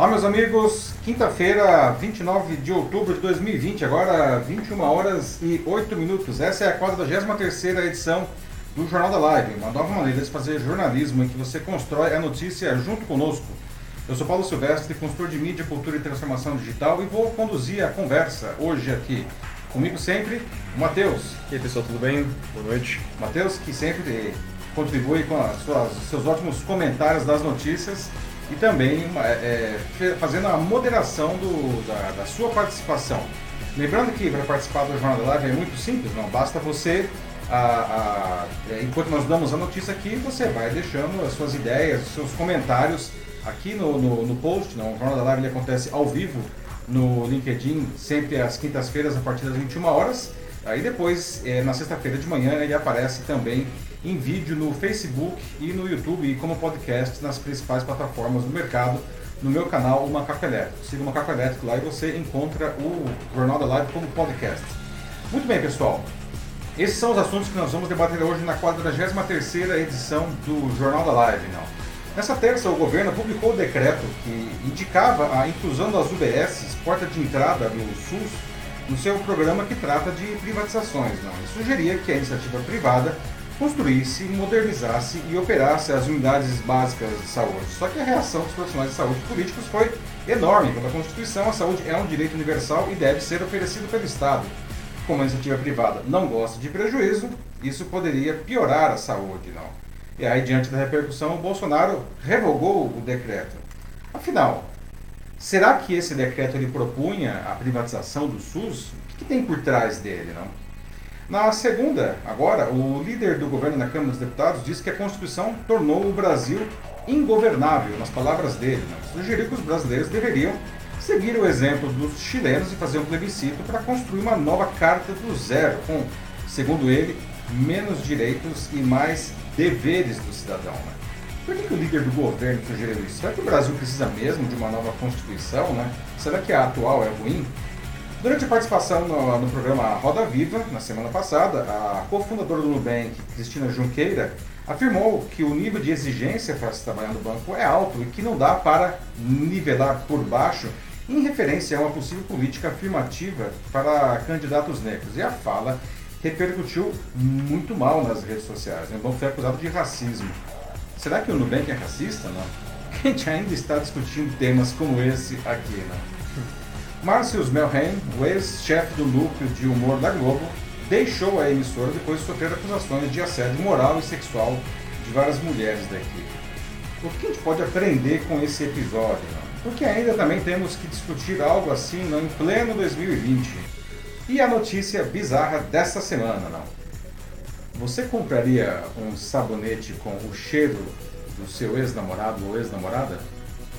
Olá, meus amigos. Quinta-feira, 29 de outubro de 2020, agora 21 horas e 8 minutos. Essa é a 43 edição do Jornal da Live, uma nova maneira de fazer jornalismo em que você constrói a notícia junto conosco. Eu sou Paulo Silvestre, consultor de mídia, cultura e transformação digital e vou conduzir a conversa hoje aqui. Comigo sempre, o Matheus. E aí, pessoal, tudo bem? Boa noite. Matheus, que sempre contribui com suas, seus ótimos comentários das notícias e também é, é fazendo a moderação do, da, da, sua participação. Lembrando que para participar do Jornal da Live é muito simples, não basta você, a, a, é, enquanto nós damos a notícia aqui, você vai deixando as suas ideias, os seus comentários aqui no, no, no post. Não? O Jornal da Live ele acontece ao vivo no LinkedIn, sempre às quintas-feiras, a partir das 21 horas. Aí depois, é, na sexta-feira de manhã, ele aparece também em vídeo no Facebook e no YouTube e como podcast nas principais plataformas do mercado, no meu canal, o Macaco Elétrico. Siga o Macaco Elétrico lá e você encontra o Jornal da Live como podcast. Muito bem, pessoal. Esses são os assuntos que nós vamos debater hoje na 43 edição do Jornal da Live. Não. Nessa terça, o governo publicou o decreto que indicava a inclusão das UBS, porta de entrada do SUS, no seu programa que trata de privatizações. Não. E sugeria que a iniciativa privada construísse, modernizasse e operasse as unidades básicas de saúde. Só que a reação dos profissionais de saúde políticos foi enorme. Pela Constituição, a saúde é um direito universal e deve ser oferecido pelo Estado. Como a iniciativa privada não gosta de prejuízo, isso poderia piorar a saúde, não. E aí, diante da repercussão, o Bolsonaro revogou o decreto. Afinal, será que esse decreto ele propunha a privatização do SUS? O que, que tem por trás dele, não? Na segunda, agora, o líder do governo na Câmara dos Deputados disse que a Constituição tornou o Brasil ingovernável, nas palavras dele. Né? Sugeriu que os brasileiros deveriam seguir o exemplo dos chilenos e fazer um plebiscito para construir uma nova carta do zero, com, segundo ele, menos direitos e mais deveres do cidadão. Né? Por que, que, o líder do governo sugeriu isso? Será que o Brasil precisa mesmo de uma nova Constituição? Né? Será que a atual é ruim? Durante a participação no, no, programa Roda Viva, na semana passada, a cofundadora do Nubank, Cristina Junqueira, afirmou que o nível de exigência para se trabalhar no banco é alto e que não dá para nivelar por baixo em referência a uma possível política afirmativa para candidatos negros. E a fala repercutiu muito mal nas redes sociais. O banco foi acusado de racismo. Será que o Nubank é racista? Não. A gente ainda está discutindo temas como esse aqui, não? Márcio Melheim, o ex-chefe do núcleo de humor da Globo, deixou a emissora depois de sofrer acusações de assédio moral e sexual de várias mulheres da equipe. O que a gente pode aprender com esse episódio? Porque ainda também temos que discutir algo assim não, em pleno 2020. E a notícia bizarra dessa semana, não? Você compraria um sabonete com o cheiro do seu ex-namorado ou ex-namorada?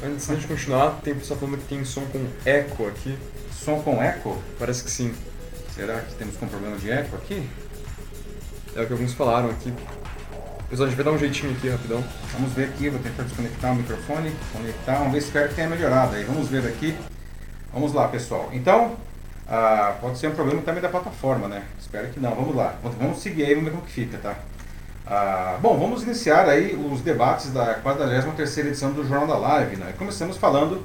Antes de continuar, tem pessoal falando que tem som com eco aqui. Som com eco? Parece que sim. Será que temos com problema de eco aqui? É o que alguns falaram aqui. Pessoal, a gente vai dar um jeitinho aqui rapidão. Vamos ver aqui, vou tentar desconectar o microfone, conectar, vamos ver se espero que tenha melhorado aí. Vamos ver aqui. Vamos lá, pessoal. Então, ah, pode ser um problema também da plataforma, né? Espero que não. Vamos lá. Vamos seguir aí, vamos ver como que fica, tá? Ah, bom, vamos iniciar aí os debates da 43 edição do Jornal da Live. Né? Começamos falando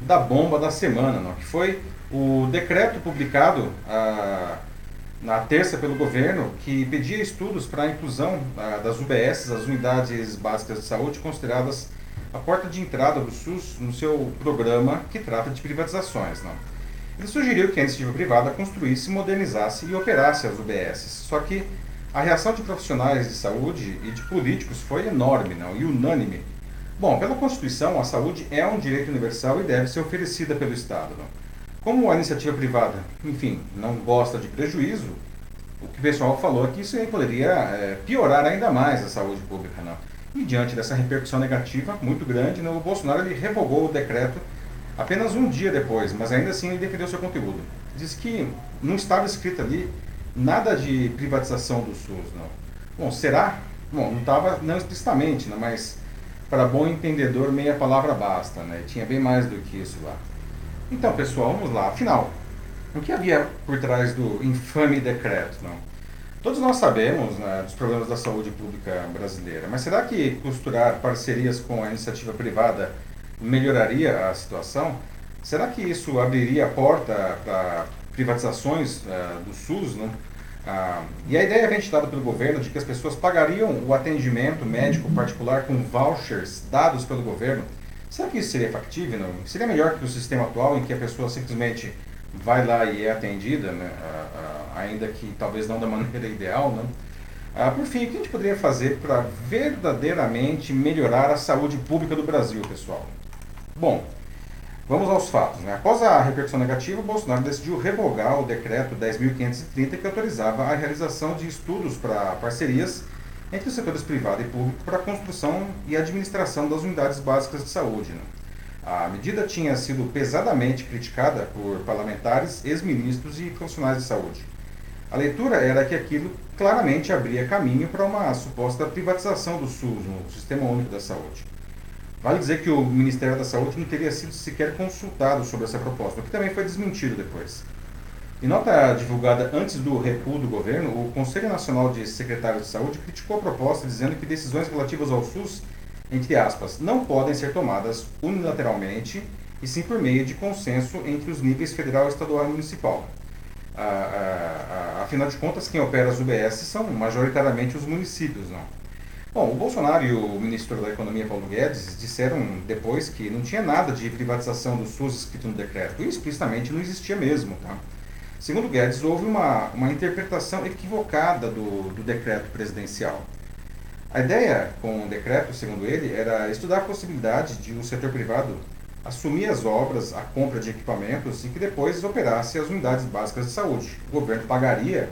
da bomba da semana, né? que foi o decreto publicado ah, na terça pelo governo que pedia estudos para a inclusão ah, das UBS, as Unidades Básicas de Saúde, consideradas a porta de entrada do SUS no seu programa que trata de privatizações. Né? Ele sugeriu que a iniciativa privada construísse, modernizasse e operasse as UBS, só que a reação de profissionais de saúde e de políticos foi enorme não? e unânime. Bom, pela Constituição, a saúde é um direito universal e deve ser oferecida pelo Estado. Não? Como a iniciativa privada, enfim, não gosta de prejuízo, o que o pessoal falou é que isso aí poderia é, piorar ainda mais a saúde pública. Não? E diante dessa repercussão negativa muito grande, não, o Bolsonaro ele revogou o decreto apenas um dia depois, mas ainda assim ele defendeu seu conteúdo. Diz que não estava escrito ali nada de privatização do SUS, não. Bom, será? Bom, não estava não explicitamente, né, mas para bom entendedor meia palavra basta, né? Tinha bem mais do que isso lá. Então, pessoal, vamos lá. Afinal, o que havia por trás do infame decreto, não? Todos nós sabemos né, dos problemas da saúde pública brasileira, mas será que costurar parcerias com a iniciativa privada melhoraria a situação, será que isso abriria a porta para privatizações uh, do SUS? Né? Uh, e a ideia ventilada pelo governo de que as pessoas pagariam o atendimento médico particular com vouchers dados pelo governo, será que isso seria factível? Não? Seria melhor que o sistema atual em que a pessoa simplesmente vai lá e é atendida, né? Uh, ainda que talvez não da maneira ideal, né? Ah, por fim, o que a gente poderia fazer para verdadeiramente melhorar a saúde pública do Brasil, pessoal? Bom, vamos aos fatos. Né? Após a repercussão negativa, Bolsonaro decidiu revogar o decreto 10.530 que autorizava a realização de estudos para parcerias entre os setores privado e público para a construção e administração das unidades básicas de saúde. Né? A medida tinha sido pesadamente criticada por parlamentares, ex-ministros e profissionais de saúde. A leitura era que aquilo claramente abria caminho para uma suposta privatização do SUS, o Sistema Único da Saúde. Vale dizer que o Ministério da Saúde não teria sido sequer consultado sobre essa proposta, o que também foi desmentido depois. Em nota divulgada antes do recuo do governo, o Conselho Nacional de Secretários de Saúde criticou a proposta, dizendo que decisões relativas ao SUS, entre aspas, não podem ser tomadas unilateralmente e sim por meio de consenso entre os níveis federal, estadual e municipal a, a, a, afinal de contas, quem opera as UBS são majoritariamente os municípios. Não? Bom, o Bolsonaro e o ministro da Economia, Paulo Guedes, disseram depois que não tinha nada de privatização do SUS escrito no decreto. E explicitamente não existia mesmo. Tá? Segundo Guedes, houve uma, uma interpretação equivocada do, do decreto presidencial. A ideia com o decreto, segundo ele, era estudar a possibilidade de o setor privado assumir as obras, a compra de equipamentos e que depois operasse as unidades básicas de saúde. O governo pagaria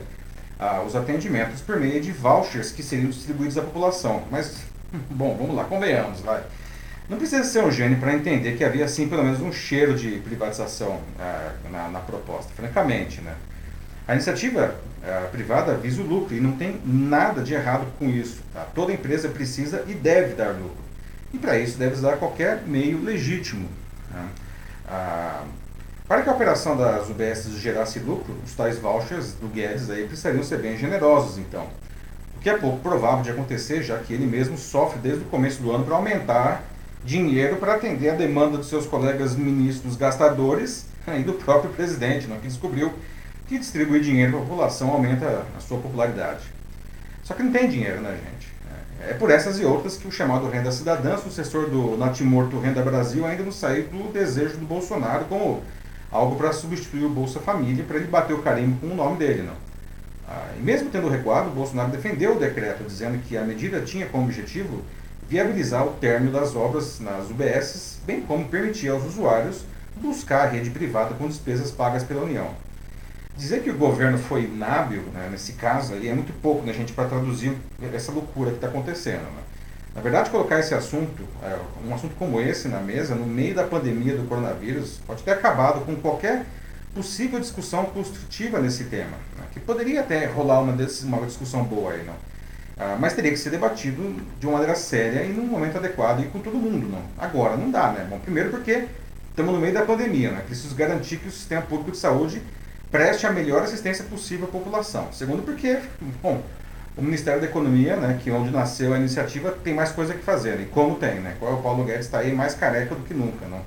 ah, os atendimentos por meio de vouchers que seriam distribuídos à população. Mas, bom, vamos lá, convenhamos, vai. Não precisa ser um gênio para entender que havia, sim, pelo menos um cheiro de privatização ah, na, na, proposta, francamente, né? A iniciativa ah, privada visa o lucro e não tem nada de errado com isso. Tá? Toda empresa precisa e deve dar lucro. E para isso deve usar qualquer meio legítimo. Né? Para que a operação das UBS gerasse lucro, os tais vouchers do Guedes aí precisariam ser bem generosos, então. O que é pouco provável de acontecer, já que ele mesmo sofre desde o começo do ano para aumentar dinheiro para atender a demanda dos seus colegas ministros gastadores e do próprio presidente, não? que descobriu que distribuir dinheiro para a população aumenta a sua popularidade. Só que não tem dinheiro, né, gente? É por essas e outras que o chamado Renda Cidadã, sucessor do natimorto Renda Brasil, ainda não saiu do desejo do Bolsonaro como algo para substituir o Bolsa Família, para ele bater o carimbo com o nome dele. Não. Ah, e mesmo tendo recuado, Bolsonaro defendeu o decreto, dizendo que a medida tinha como objetivo viabilizar o término das obras nas UBSs, bem como permitir aos usuários buscar a rede privada com despesas pagas pela União. Dizer que o governo foi inábil, né, nesse caso aí, é muito pouco, né, gente, para traduzir essa loucura que está acontecendo. Né? Na verdade, colocar esse assunto, é, um assunto como esse na mesa, no meio da pandemia do coronavírus, pode ter acabado com qualquer possível discussão construtiva nesse tema, né, que poderia até rolar uma, uma discussão boa aí, não? Ah, mas teria que ser debatido de uma maneira séria e num momento adequado e com todo mundo, não? Agora, não dá, né? Bom, primeiro porque estamos no meio da pandemia, né? Preciso garantir que o sistema público de saúde preste a melhor assistência possível à população. Segundo, porque, bom, o Ministério da Economia, né, que é onde nasceu a iniciativa, tem mais coisa que fazer. Né? E como tem, né? Qual é o Paulo Guedes está aí mais careca do que nunca, né?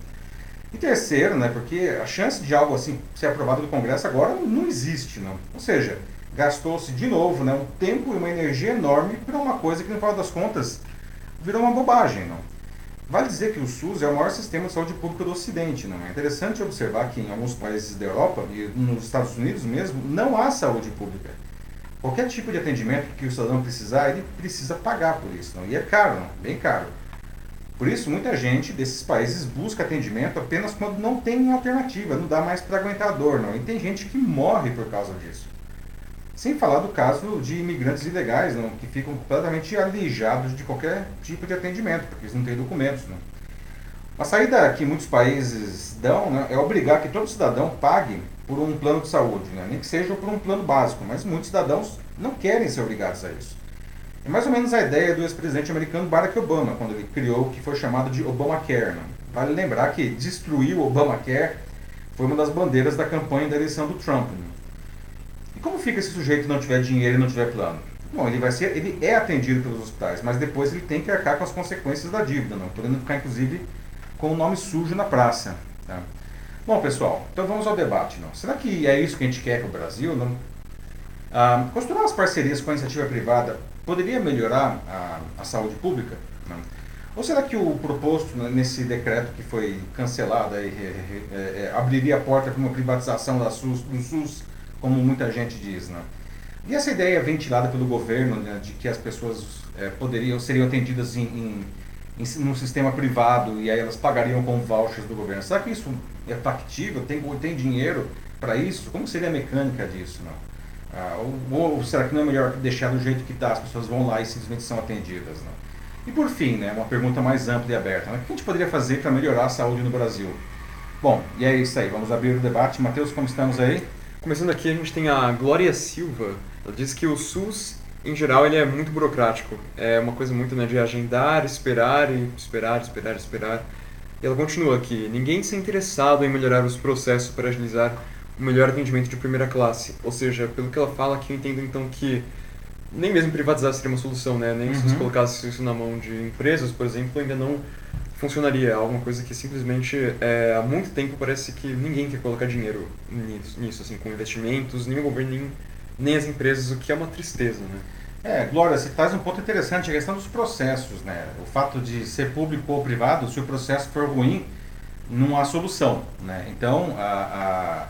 E terceiro, né, porque a chance de algo assim ser aprovado no Congresso agora não existe, não. Ou seja, gastou-se de novo, né, um tempo e uma energia enorme para uma coisa que no final das contas virou uma bobagem, não. Vale dizer que o SUS é o maior sistema de saúde pública do Ocidente. Não é interessante observar que em alguns países da Europa e nos Estados Unidos mesmo não há saúde pública. Qualquer tipo de atendimento que o cidadão precisar, ele precisa pagar por isso. Não? E é caro, não? bem caro. Por isso, muita gente desses países busca atendimento apenas quando não tem alternativa, não dá mais para aguentar a dor. Não? E tem gente que morre por causa disso. Sem falar do caso de imigrantes ilegais, não, que ficam completamente aleijados de qualquer tipo de atendimento, porque eles não têm documentos. Não. A saída que muitos países dão né, é obrigar que todo cidadão pague por um plano de saúde, né, nem que seja por um plano básico, mas muitos cidadãos não querem ser obrigados a isso. É mais ou menos a ideia do ex-presidente americano Barack Obama, quando ele criou o que foi chamado de Obamacare. Né. Vale lembrar que destruir o Obamacare foi uma das bandeiras da campanha da eleição do Trump. Né como fica se o sujeito não tiver dinheiro e não tiver plano? Bom, ele vai ser, ele é atendido pelos hospitais, mas depois ele tem que arcar com as consequências da dívida, não podendo ficar inclusive com o nome sujo na praça. Tá? Bom, pessoal, então vamos ao debate. Não? Será que é isso que a gente quer para o Brasil? Não? Ah, costurar as parcerias com a iniciativa privada poderia melhorar a, a saúde pública? Não? Ou será que o proposto nesse decreto que foi cancelado é, é, é, abriria a porta para uma privatização da SUS, do SUS, como muita gente diz? Né? E essa ideia ventilada pelo governo né, de que as pessoas é, poderiam seriam atendidas em, em, num sistema privado e aí elas pagariam com vouchers do governo. Será que isso é factível? Tem, tem dinheiro para isso? Como seria a mecânica disso? Não? Ah, ou, ou, será que não é melhor deixar do jeito que está? As pessoas vão lá e simplesmente são atendidas? Não? E por fim, né, uma pergunta mais ampla e aberta. Né? O que a gente poderia fazer para melhorar a saúde no Brasil? Bom, e é isso aí. Vamos abrir o debate. Matheus, como estamos aí? Começando aqui, a gente tem a Glória Silva. Ela diz que o SUS, em geral, ele é muito burocrático. É uma coisa muito né, de agendar, esperar e esperar, esperar, esperar. E ela continua aqui: ninguém se interessado em melhorar os processos para agilizar o melhor atendimento de primeira classe. Ou seja, pelo que ela fala aqui, eu entendo então que nem mesmo privatizar seria uma solução, né? Nem uhum. se você colocasse isso na mão de empresas, por exemplo, ainda não funcionaria. É alguma coisa que simplesmente é, há muito tempo parece que ninguém quer colocar dinheiro nisso, nisso assim, com investimentos, nem o governo, nem, nem as empresas, o que é uma tristeza, né? É, Glória, você traz um ponto interessante, a questão dos processos, né? O fato de ser público ou privado, se o processo for ruim, não há solução, né? Então, a,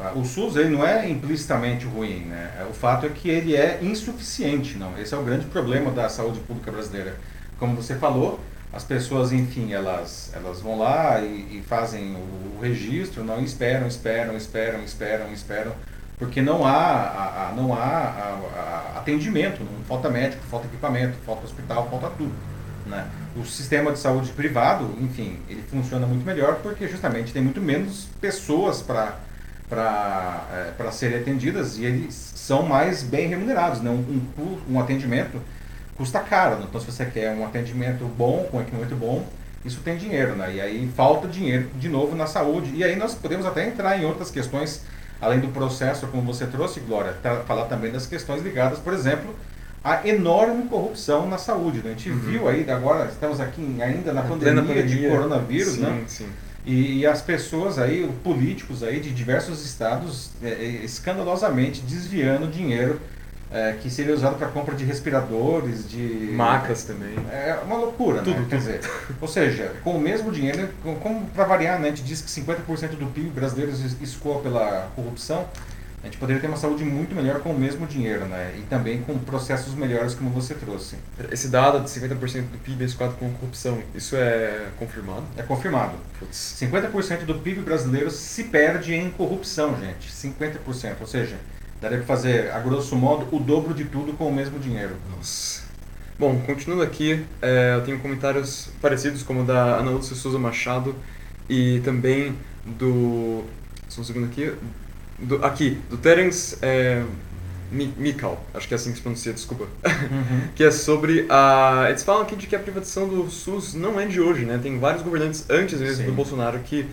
a, a, o SUS ele não é implicitamente ruim, né? O fato é que ele é insuficiente, não? Esse é o grande problema da saúde pública brasileira. Como você falou, as pessoas, enfim, elas, elas vão lá e, e fazem o, o, registro, não esperam, esperam, esperam, esperam, esperam, porque não há, a, a não há a, atendimento, não falta médico, falta equipamento, falta hospital, falta tudo. Né? O sistema de saúde privado, enfim, ele funciona muito melhor porque justamente tem muito menos pessoas para é, serem atendidas e eles são mais bem remunerados. Né? Um, um, um atendimento custa caro. Né? Então, se você quer um atendimento bom, com equipamento bom, isso tem dinheiro, né? E aí falta dinheiro de novo na saúde. E aí nós podemos até entrar em outras questões, além do processo, como você trouxe, Glória, falar também das questões ligadas, por exemplo, à enorme corrupção na saúde. Né? A gente uhum. viu aí, agora estamos aqui ainda na pandemia, pandemia, de coronavírus, sim, né? Sim. E, e, as pessoas aí, políticos aí de diversos estados, é, é escandalosamente desviando dinheiro é, que seria usado para compra de respiradores, de. Macas também. É uma loucura, tudo, né? Tudo. Quer dizer, ou seja, com o mesmo dinheiro, como para variar, né? a gente diz que 50% do PIB brasileiro escoa pela corrupção, a gente poderia ter uma saúde muito melhor com o mesmo dinheiro, né? E também com processos melhores, como você trouxe. Esse dado de 50% do PIB escoado com corrupção, isso é confirmado? É confirmado. Putz. 50% do PIB brasileiro se perde em corrupção, gente. 50%. Ou seja, Daria para fazer, a grosso modo, o dobro de tudo com o mesmo dinheiro. Nossa. Bom, continuando aqui, é, eu tenho comentários parecidos como o da Ana Lúcia Souza Machado e também do... Só um segundo aqui. Do, aqui, do Terence é, Mikal, acho que é assim que se pronuncia, desculpa. Uhum. que é sobre a... Eles falam aqui de que a privatização do SUS não é de hoje, né? Tem vários governantes antes mesmo Sim. do Bolsonaro que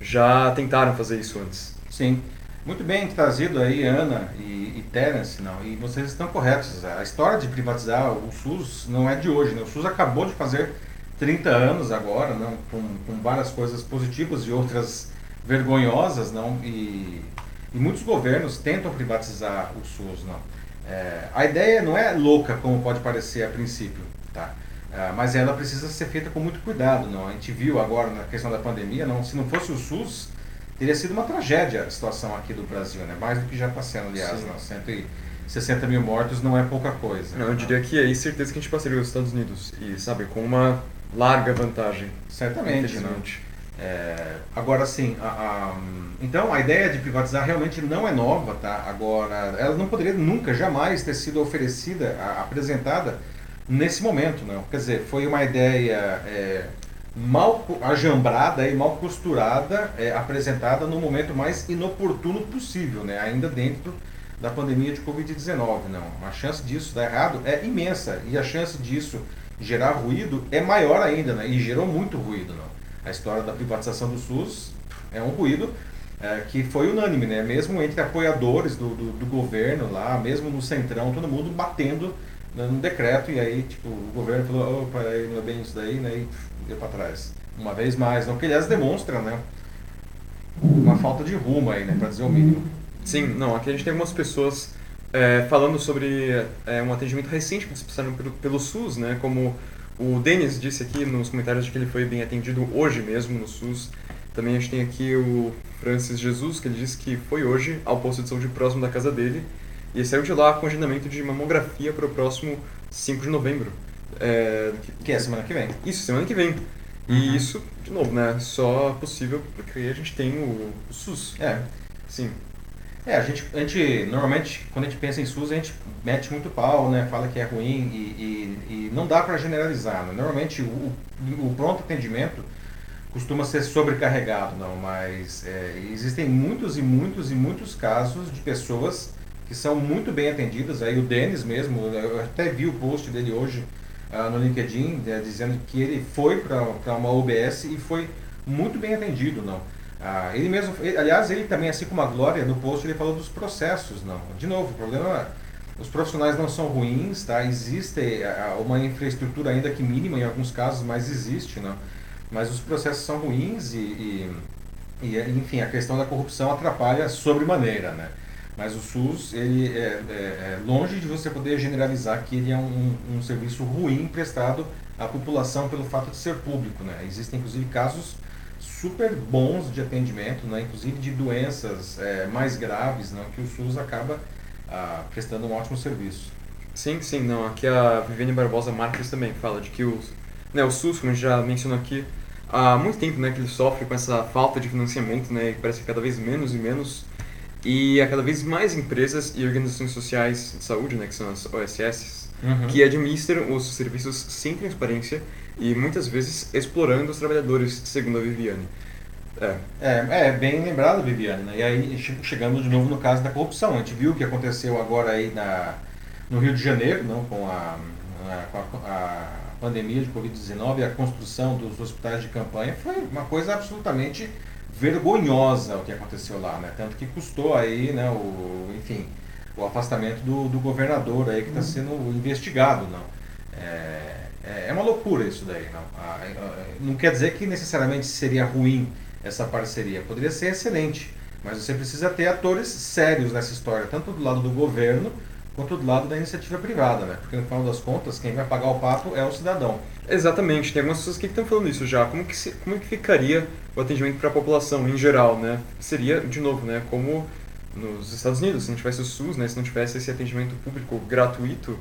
já tentaram fazer isso antes. Sim. Muito bem trazido aí, Ana e, e Terence, não, e vocês estão corretos. A história de privatizar o SUS não é de hoje, né? O SUS acabou de fazer 30 anos agora, não, com, com várias coisas positivas e outras vergonhosas, não, e, e muitos governos tentam privatizar o SUS, não. É, a ideia não é louca como pode parecer a princípio, tá? É, mas ela precisa ser feita com muito cuidado, não. A gente viu agora na questão da pandemia, não. Se não fosse o SUS, teria sido uma tragédia a situação aqui do Brasil, né? Mais do que já está sendo, aliás, não, 160 mil mortos não é pouca coisa. Não, eu diria que aí certeza que a gente passaria os Estados Unidos e, sabe, com uma larga vantagem. Certamente, não. É, agora sim, a, a, então a ideia de privatizar realmente não é nova, tá? Agora, ela não poderia nunca, jamais ter sido oferecida, a, apresentada nesse momento, não. Quer dizer, foi uma ideia é, mal ajambrada e mal costurada, é, apresentada no momento mais inoportuno possível, né? ainda dentro da pandemia de Covid-19. Não, a chance disso dar errado é imensa e a chance disso gerar ruído é maior ainda, né? e gerou muito ruído. Não? A história da privatização do SUS é um ruído é, que foi unânime, né? mesmo entre apoiadores do, do, do governo lá, mesmo no centrão, todo mundo batendo num decreto, e aí, tipo, o governo falou, opa, aí não é bem isso daí, né, e deu para trás. Uma vez mais, não que aliás demonstra, né, uma falta de rumo aí, né, para dizer o mínimo. Sim, não, aqui a gente tem algumas pessoas é, falando sobre é, um atendimento recente que eles passaram pelo, pelo SUS, né, como o Denis disse aqui nos comentários de que ele foi bem atendido hoje mesmo no SUS. Também a gente tem aqui o Francis Jesus, que ele disse que foi hoje ao posto de saúde próximo da casa dele e saiu de lá com agendamento de mamografia para o próximo 5 de novembro. É, que é semana que vem. Isso, semana que vem. E uhum. isso, de novo, né, só possível porque a gente tem o, o SUS. É. Sim. É, a gente, a gente, normalmente, quando a gente pensa em SUS, a gente mete muito pau, né? Fala que é ruim e, e, e não dá para generalizar. Né? Normalmente, o, o pronto atendimento costuma ser sobrecarregado, não, mas é, existem muitos e muitos e muitos casos de pessoas que são muito bem atendidas. Aí o Denis mesmo, eu até vi o post dele hoje uh, no LinkedIn, né, dizendo que ele foi para uma UBS e foi muito bem atendido, não. Ah, ele mesmo, ele, aliás, ele também, assim como a Glória, no post ele falou dos processos, não. De novo, o problema é, os profissionais não são ruins, tá? Existe ah, uma infraestrutura ainda que mínima em alguns casos, mas existe, não. Mas os processos são ruins e, e, e enfim, a questão da corrupção atrapalha sobremaneira, né? Mas o SUS, ele é, é, é, longe de você poder generalizar que ele é um, um serviço ruim prestado à população pelo fato de ser público, né? Existem, inclusive, casos super bons de atendimento, né? inclusive de doenças é, mais graves, né? que o SUS acaba ah, prestando um ótimo serviço. Sim, sim, não. Aqui a Viviane Barbosa Marques também fala de que o, né, o SUS, como a gente já mencionou aqui, há muito tempo né, que ele sofre com essa falta de financiamento, né, e parece que cada vez menos e menos, e há cada vez mais empresas e organizações sociais de saúde, né, que são as OSS, uhum. que administram os serviços sem transparência e muitas vezes explorando os trabalhadores, segundo a Viviane. É. É, é bem lembrado, Viviane. Né? E aí chegamos de novo no caso da corrupção. A gente viu o que aconteceu agora aí na, no Rio de Janeiro, não, com a, a, com a, a pandemia de Covid-19 e a construção dos hospitais de campanha. Foi uma coisa absolutamente vergonhosa o que aconteceu lá, né? Tanto que custou aí, né, o, enfim, o afastamento do, do governador aí que está uhum. sendo investigado, não. É, é, é uma loucura isso daí. Não, não quer dizer que necessariamente seria ruim essa parceria. Poderia ser excelente. Mas você precisa ter atores sérios nessa história, tanto do lado do governo quanto do lado da iniciativa privada, né? Porque no final das contas, quem vai pagar o pato é o cidadão. Exatamente, tem algumas pessoas que estão falando isso já. Como que, se, como que ficaria o atendimento para a população em geral, né? Seria, de novo, né, como nos Estados Unidos, se não tivesse o SUS, né, se não tivesse esse atendimento público gratuito,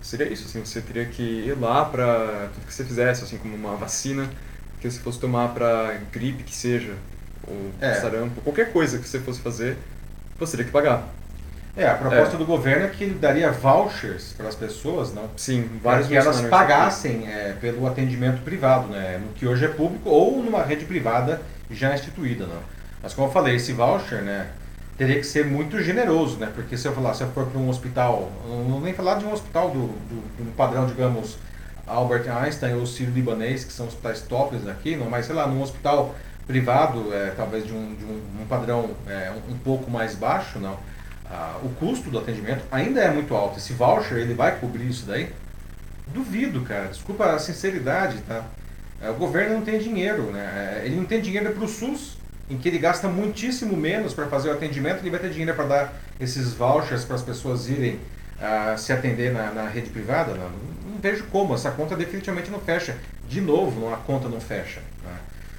seria isso, assim, você teria que ir lá para tudo que você fizesse, assim, como uma vacina que você fosse tomar para gripe que seja, ou é. sarampo, qualquer coisa que você fosse fazer, você teria que pagar. É, a proposta é. do governo é que ele daria vouchers para as pessoas, não? Sim, vários que elas pagassem é, pelo atendimento privado, né? No que hoje é público ou numa rede privada já instituída, não? Mas como eu falei, esse voucher, né? teria que ser muito generoso, né? Porque se eu falar, se eu for para um hospital, não vou nem falar de um hospital do, do, do padrão, digamos, Albert Einstein ou Sírio-Libanês, que são hospitais tops aqui, não, mas sei lá, num hospital privado, é, talvez de um, de um, um padrão é, um, um, pouco mais baixo, não. Ah, o custo do atendimento ainda é muito alto. Esse voucher, ele vai cobrir isso daí? Duvido, cara. Desculpa a sinceridade, tá? É, o governo não tem dinheiro, né? É, ele não tem dinheiro para o SUS em que ele gasta muitíssimo menos para fazer o atendimento, ele vai ter dinheiro para dar esses vouchers para as pessoas irem uh, se atender na, na rede privada? Não, não, vejo como, essa conta definitivamente não fecha. De novo, a conta não fecha. Né?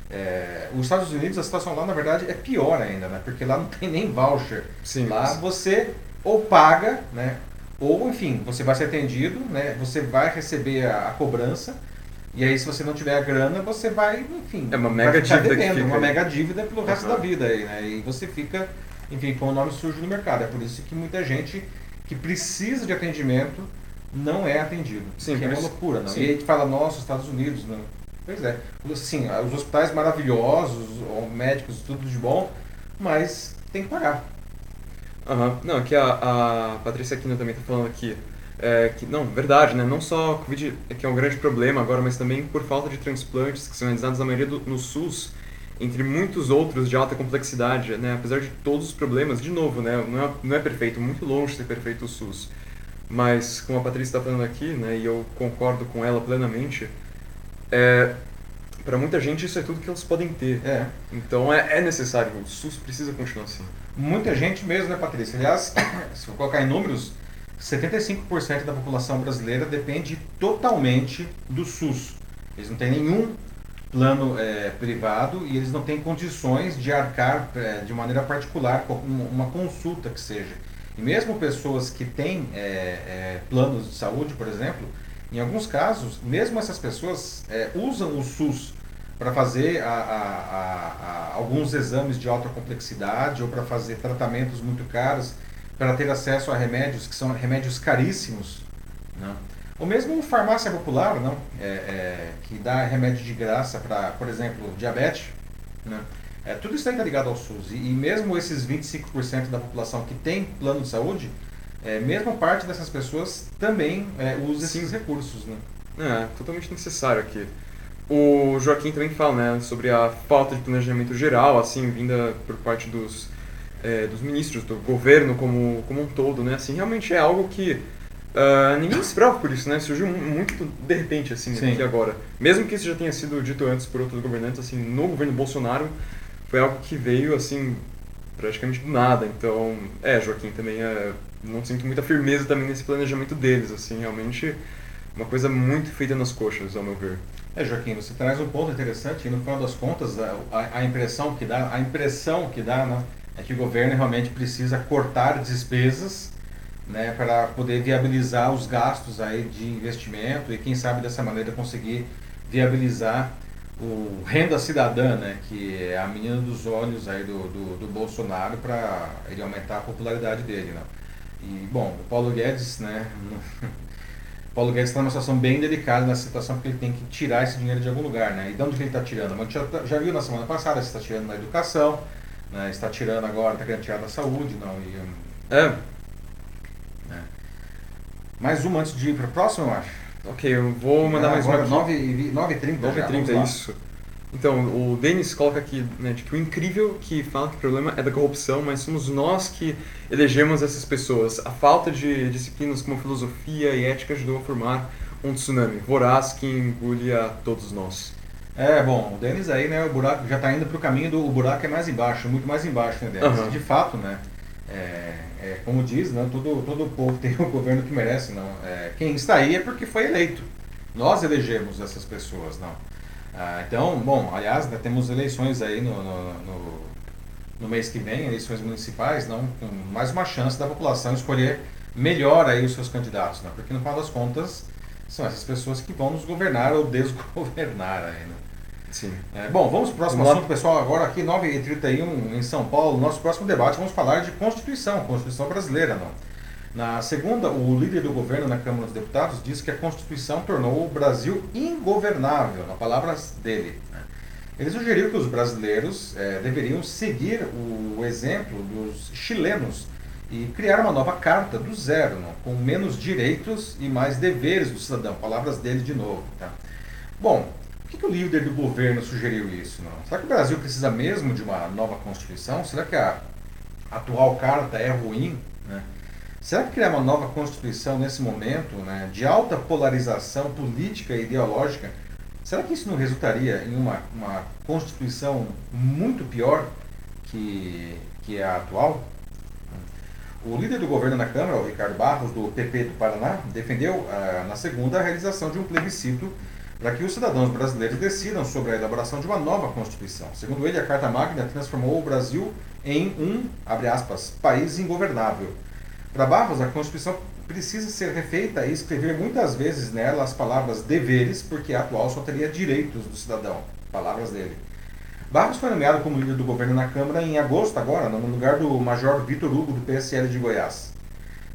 É, os Estados Unidos, a situação lá, na verdade, é pior ainda, né? porque lá não tem nem voucher. Sim, lá você ou paga, né? ou enfim, você vai ser atendido, né? você vai receber a, a cobrança, e aí, se você não tiver a grana, você vai, enfim. É uma mega dívida. Devendo, que fica uma mega dívida pelo resto uhum. da vida aí, né? E você fica, enfim, com o nome sujo no mercado. É por isso que muita gente que precisa de atendimento não é atendido. Sim, que é uma loucura, não? Sim. E aí a gente fala, nossa, Estados Unidos, não. Pois é. Sim, os hospitais maravilhosos, médicos, tudo de bom, mas tem que pagar. Uhum. Não, aqui a, a Patrícia Aquino também está falando aqui é, que, não, verdade, né? Não só a Covid é que é um grande problema agora, mas também por falta de transplantes que são realizados na maioria do, no SUS, entre muitos outros de alta complexidade, né? Apesar de todos os problemas, de novo, né? Não é, não é perfeito, muito longe de ser perfeito o SUS. Mas, como a Patrícia está falando aqui, né, e eu concordo com ela plenamente, é, para muita gente isso é tudo que eles podem ter. É. Então é, é necessário, o SUS precisa continuar assim. Muita gente mesmo, né, Patrícia? Aliás, se eu colocar em números, 75% da população brasileira depende totalmente do SUS. Eles não têm nenhum plano é, privado e eles não têm condições de arcar é, de maneira particular com uma consulta que seja. E mesmo pessoas que têm é, é planos de saúde, por exemplo, em alguns casos, mesmo essas pessoas é, usam o SUS para fazer a, a, a, alguns exames de alta complexidade ou para fazer tratamentos muito caros, para ter acesso a remédios que são remédios caríssimos. Né? Ou mesmo farmácia popular, não? É, é, que dá remédio de graça para, por exemplo, diabetes. Né? É, tudo isso está ligado ao SUS. E, e mesmo esses 25% da população que tem plano de saúde, é, mesmo parte dessas pessoas também é, usa esses recursos. Né? É, totalmente necessário aqui. O Joaquim também fala né, sobre a falta de planejamento geral, assim, vinda por parte dos, é, dos ministros, do governo como, como um todo. Né? Assim, realmente é algo que uh, ninguém esperava por isso, né? surgiu muito de repente assim, Sim. aqui agora. Mesmo que isso já tenha sido dito antes por outros governantes, assim, no governo Bolsonaro foi algo que veio assim praticamente do nada. Então, é, Joaquim também é, não sinto muita firmeza também nesse planejamento deles, assim, realmente uma coisa muito feita nas coxas, ao meu ver. É, Joaquim, você traz um ponto interessante e no final das contas a, a, a impressão que dá, a impressão que dá, né, é que o governo realmente precisa cortar despesas, né, para poder viabilizar os gastos aí de investimento e quem sabe dessa maneira conseguir viabilizar o renda cidadã, né, que é a menina dos olhos aí do, do, do Bolsonaro para ele aumentar a popularidade dele, né? E bom, o Paulo Guedes, né, Paulo Guedes está numa situação bem delicada nessa situação porque ele tem que tirar esse dinheiro de algum lugar, né? E de onde que ele está tirando? A gente já, já viu na semana passada, está tirando na educação, né? está tirando agora, está querendo tirar da saúde, não? E, é. é. Mais uma antes de ir para a próxima, eu acho. Ok, eu vou mandar mais agora, uma. 9h30. 9h30, isso. Então, o Denis coloca aqui né, que o incrível que fala que o problema é da corrupção, mas somos nós que elegemos essas pessoas. A falta de disciplinas como filosofia e ética ajudou a formar um tsunami voraz que engole a todos nós. É, bom, o Denis aí, né, o buraco já está indo para o caminho do o buraco é mais embaixo, muito mais embaixo, né, Denis? Uhum. De fato, né, é, é, como diz, né, todo, todo povo tem o governo que merece, não. É, quem está aí é porque foi eleito. Nós elegemos essas pessoas, não. Ah, então, bom, aliás, né, temos eleições aí no, no, no, no, mês que vem, eleições municipais, não, com mais uma chance da população escolher melhor aí os seus candidatos, né? porque no final das contas são essas pessoas que vão nos governar ou desgovernar aí, né? Sim. É, bom, vamos para o próximo assunto, pessoal. Agora aqui, 9h31 em São Paulo, nosso próximo debate, vamos falar de Constituição, Constituição brasileira, não? Na segunda, o líder do governo na Câmara dos Deputados disse que a Constituição tornou o Brasil ingovernável, nas palavras dele. Né? Ele sugeriu que os brasileiros é, deveriam seguir o exemplo dos chilenos e criar uma nova carta do zero, não? com menos direitos e mais deveres do cidadão. Palavras dele de novo. Tá? Bom, por que, que o líder do governo sugeriu isso? Não? Será que o Brasil precisa mesmo de uma nova Constituição? Será que a atual carta é ruim? Né? Será que criar uma nova Constituição nesse momento né, de alta polarização política e ideológica, será que isso não resultaria em uma, uma Constituição muito pior que, que a atual? O líder do governo na Câmara, o Ricardo Barros, do PP do Paraná, defendeu ah, na segunda a realização de um plebiscito para que os cidadãos brasileiros decidam sobre a elaboração de uma nova Constituição. Segundo ele, a Carta Magna transformou o Brasil em um, abre aspas, país ingovernável para Barros, a Constituição precisa ser refeita e escrever muitas vezes nela as palavras deveres, porque a atual só teria direitos do cidadão. Palavras dele. Barros foi nomeado como líder do governo na Câmara em agosto agora, no lugar do Major Vitor Hugo, do PSL de Goiás.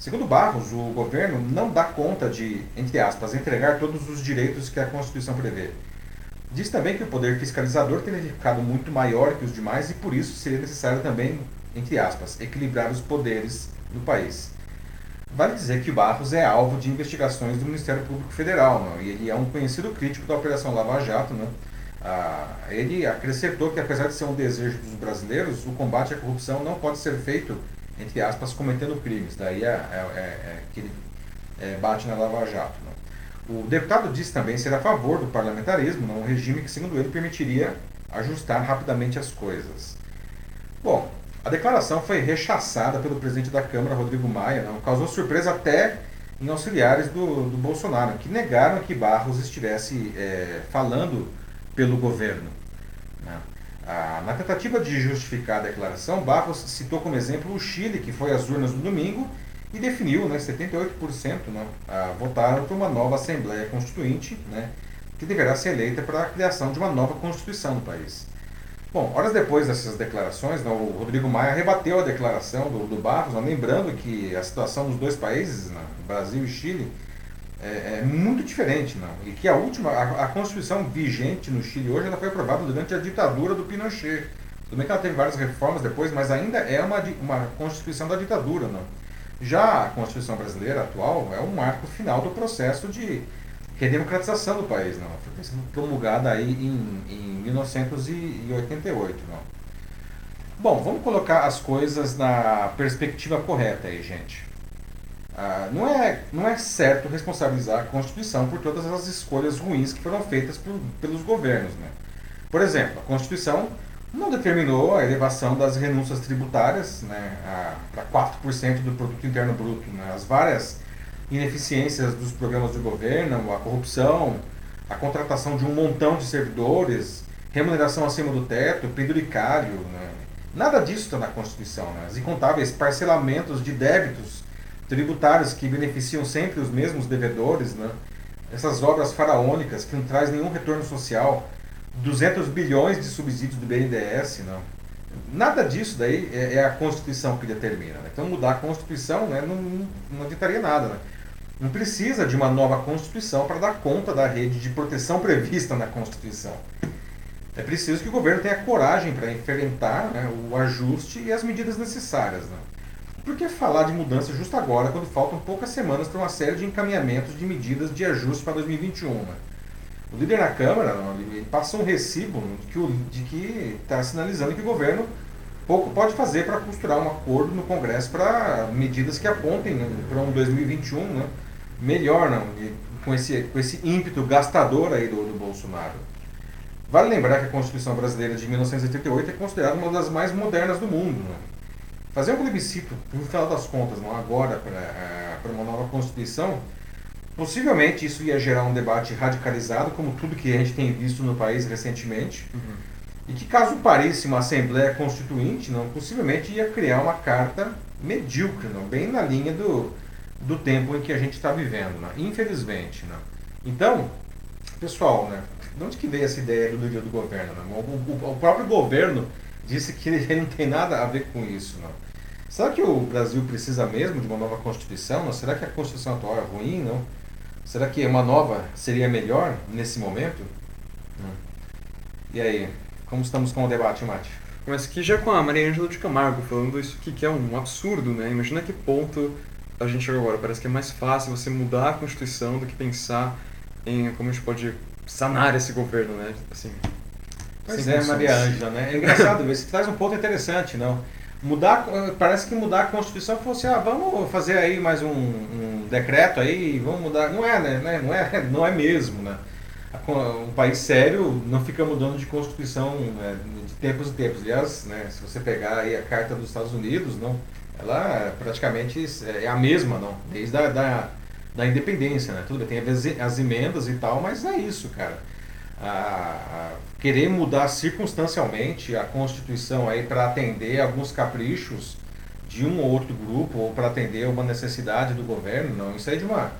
Segundo Barros, o governo não dá conta de, entre aspas, entregar todos os direitos que a Constituição prevê. Diz também que o poder fiscalizador teria ficado muito maior que os demais e por isso seria necessário também, entre aspas, equilibrar os poderes do país. Vale dizer que Barros é alvo de investigações do Ministério Público Federal, não? e ele é um conhecido crítico da Operação Lava Jato. Não? Ah, ele acrescentou que, apesar de ser um desejo dos brasileiros, o combate à corrupção não pode ser feito, entre aspas, cometendo crimes. Daí é, é, é, é que ele é, bate na Lava Jato. Né? O deputado disse também ser a favor do parlamentarismo, um regime que, segundo ele, permitiria ajustar rapidamente as coisas. Bom, a declaração foi rechaçada pelo presidente da Câmara, Rodrigo Maia, não? causou surpresa até em auxiliares do, do Bolsonaro, que negaram que Barros estivesse é, falando pelo governo. Ah, na tentativa de justificar a declaração, Barros citou como exemplo o Chile, que foi às urnas no domingo e definiu, né, 78% né, votaram por uma nova Assembleia Constituinte, né, que deverá ser eleita para a criação de uma nova Constituição no país. Bom, horas depois dessas declarações, né, o Rodrigo Maia rebateu a declaração do, do Barros, né, lembrando que a situação dos dois países, né, Brasil e Chile, é, é, muito diferente, não. E que a última, a, a, Constituição vigente no Chile hoje, ela foi aprovada durante a ditadura do Pinochet. Tudo bem que ela teve várias reformas depois, mas ainda é uma, uma Constituição da ditadura, não. Já a Constituição brasileira atual é um marco final do processo de redemocratização do país, não. Foi promulgada aí em, em 1988, não. Bom, vamos colocar as coisas na perspectiva correta aí, gente. Ah, não, é, não é certo responsabilizar a Constituição por todas as escolhas ruins que foram feitas por, pelos governos. Né? Por exemplo, a Constituição não determinou a elevação das renúncias tributárias né, para 4% do produto interno bruto. Né? As várias ineficiências dos programas de governo, a corrupção, a contratação de um montão de servidores, remuneração acima do teto, penduricário. Né? Nada disso está na Constituição. Né? As incontáveis parcelamentos de débitos tributários que beneficiam sempre os mesmos devedores, né? essas obras faraônicas que não trazem nenhum retorno social, 200 bilhões de subsídios do BNDES, não. Nada disso daí é, é a Constituição que determina. Né? Então mudar a Constituição né, não, não, não adiantaria nada. Né? Não precisa de uma nova Constituição para dar conta da rede de proteção prevista na Constituição. É preciso que o governo tenha coragem para enfrentar né, o ajuste e as medidas necessárias. Né? Por que falar de mudança justo agora, quando faltam poucas semanas para uma série de encaminhamentos de medidas de ajuste para 2021? Né? O líder na Câmara passou um recibo de que está sinalizando que o governo pouco pode fazer para costurar um acordo no Congresso para medidas que apontem né, para um 2021 né, melhor, não, com, esse, com esse ímpeto gastador aí do, do Bolsonaro. Vale lembrar que a Constituição Brasileira de 1988 é considerada uma das mais modernas do mundo. Né? Fazer um plebiscito, no final das contas, não agora, para é, uma nova Constituição, possivelmente isso ia gerar um debate radicalizado, como tudo que a gente tem visto no país recentemente. Uhum. E que, caso pareça uma Assembleia Constituinte, não, possivelmente ia criar uma carta medíocre, não, bem na linha do, do tempo em que a gente está vivendo, não, infelizmente. Não. Então, pessoal, né, de onde que veio essa ideia do líder do governo? Não? O, o, o próprio governo disse que ele não tem nada a ver com isso. Não. Será que o Brasil precisa mesmo de uma nova Constituição? Não? Será que a Constituição atual é ruim? Não? Será que uma nova seria melhor nesse momento? E aí, como estamos com o debate, Mate? Mas aqui já com a Maria Ângela de Camargo falando isso aqui, que é um absurdo, né? Imagina que ponto a gente chegou agora. Parece que é mais fácil você mudar a Constituição do que pensar em como a gente pode sanar esse governo, né? Assim, Pois é, Maria Ângela, né? É engraçado, você traz um ponto interessante, não? Mudar, parece que mudar a Constituição fosse, ah, vamos fazer aí mais um, um decreto aí, vamos mudar. Não é, né? Não é, não é mesmo, né? Um país sério não fica mudando de Constituição né, de tempos em tempos. Aliás, né, se você pegar aí a Carta dos Estados Unidos, não, ela praticamente é a mesma, não, desde a da, da independência, né? Tudo bem, tem as, as emendas e tal, mas é isso, cara a, querer mudar circunstancialmente a Constituição aí para atender alguns caprichos de um ou outro grupo ou para atender uma necessidade do governo, não. Isso é de uma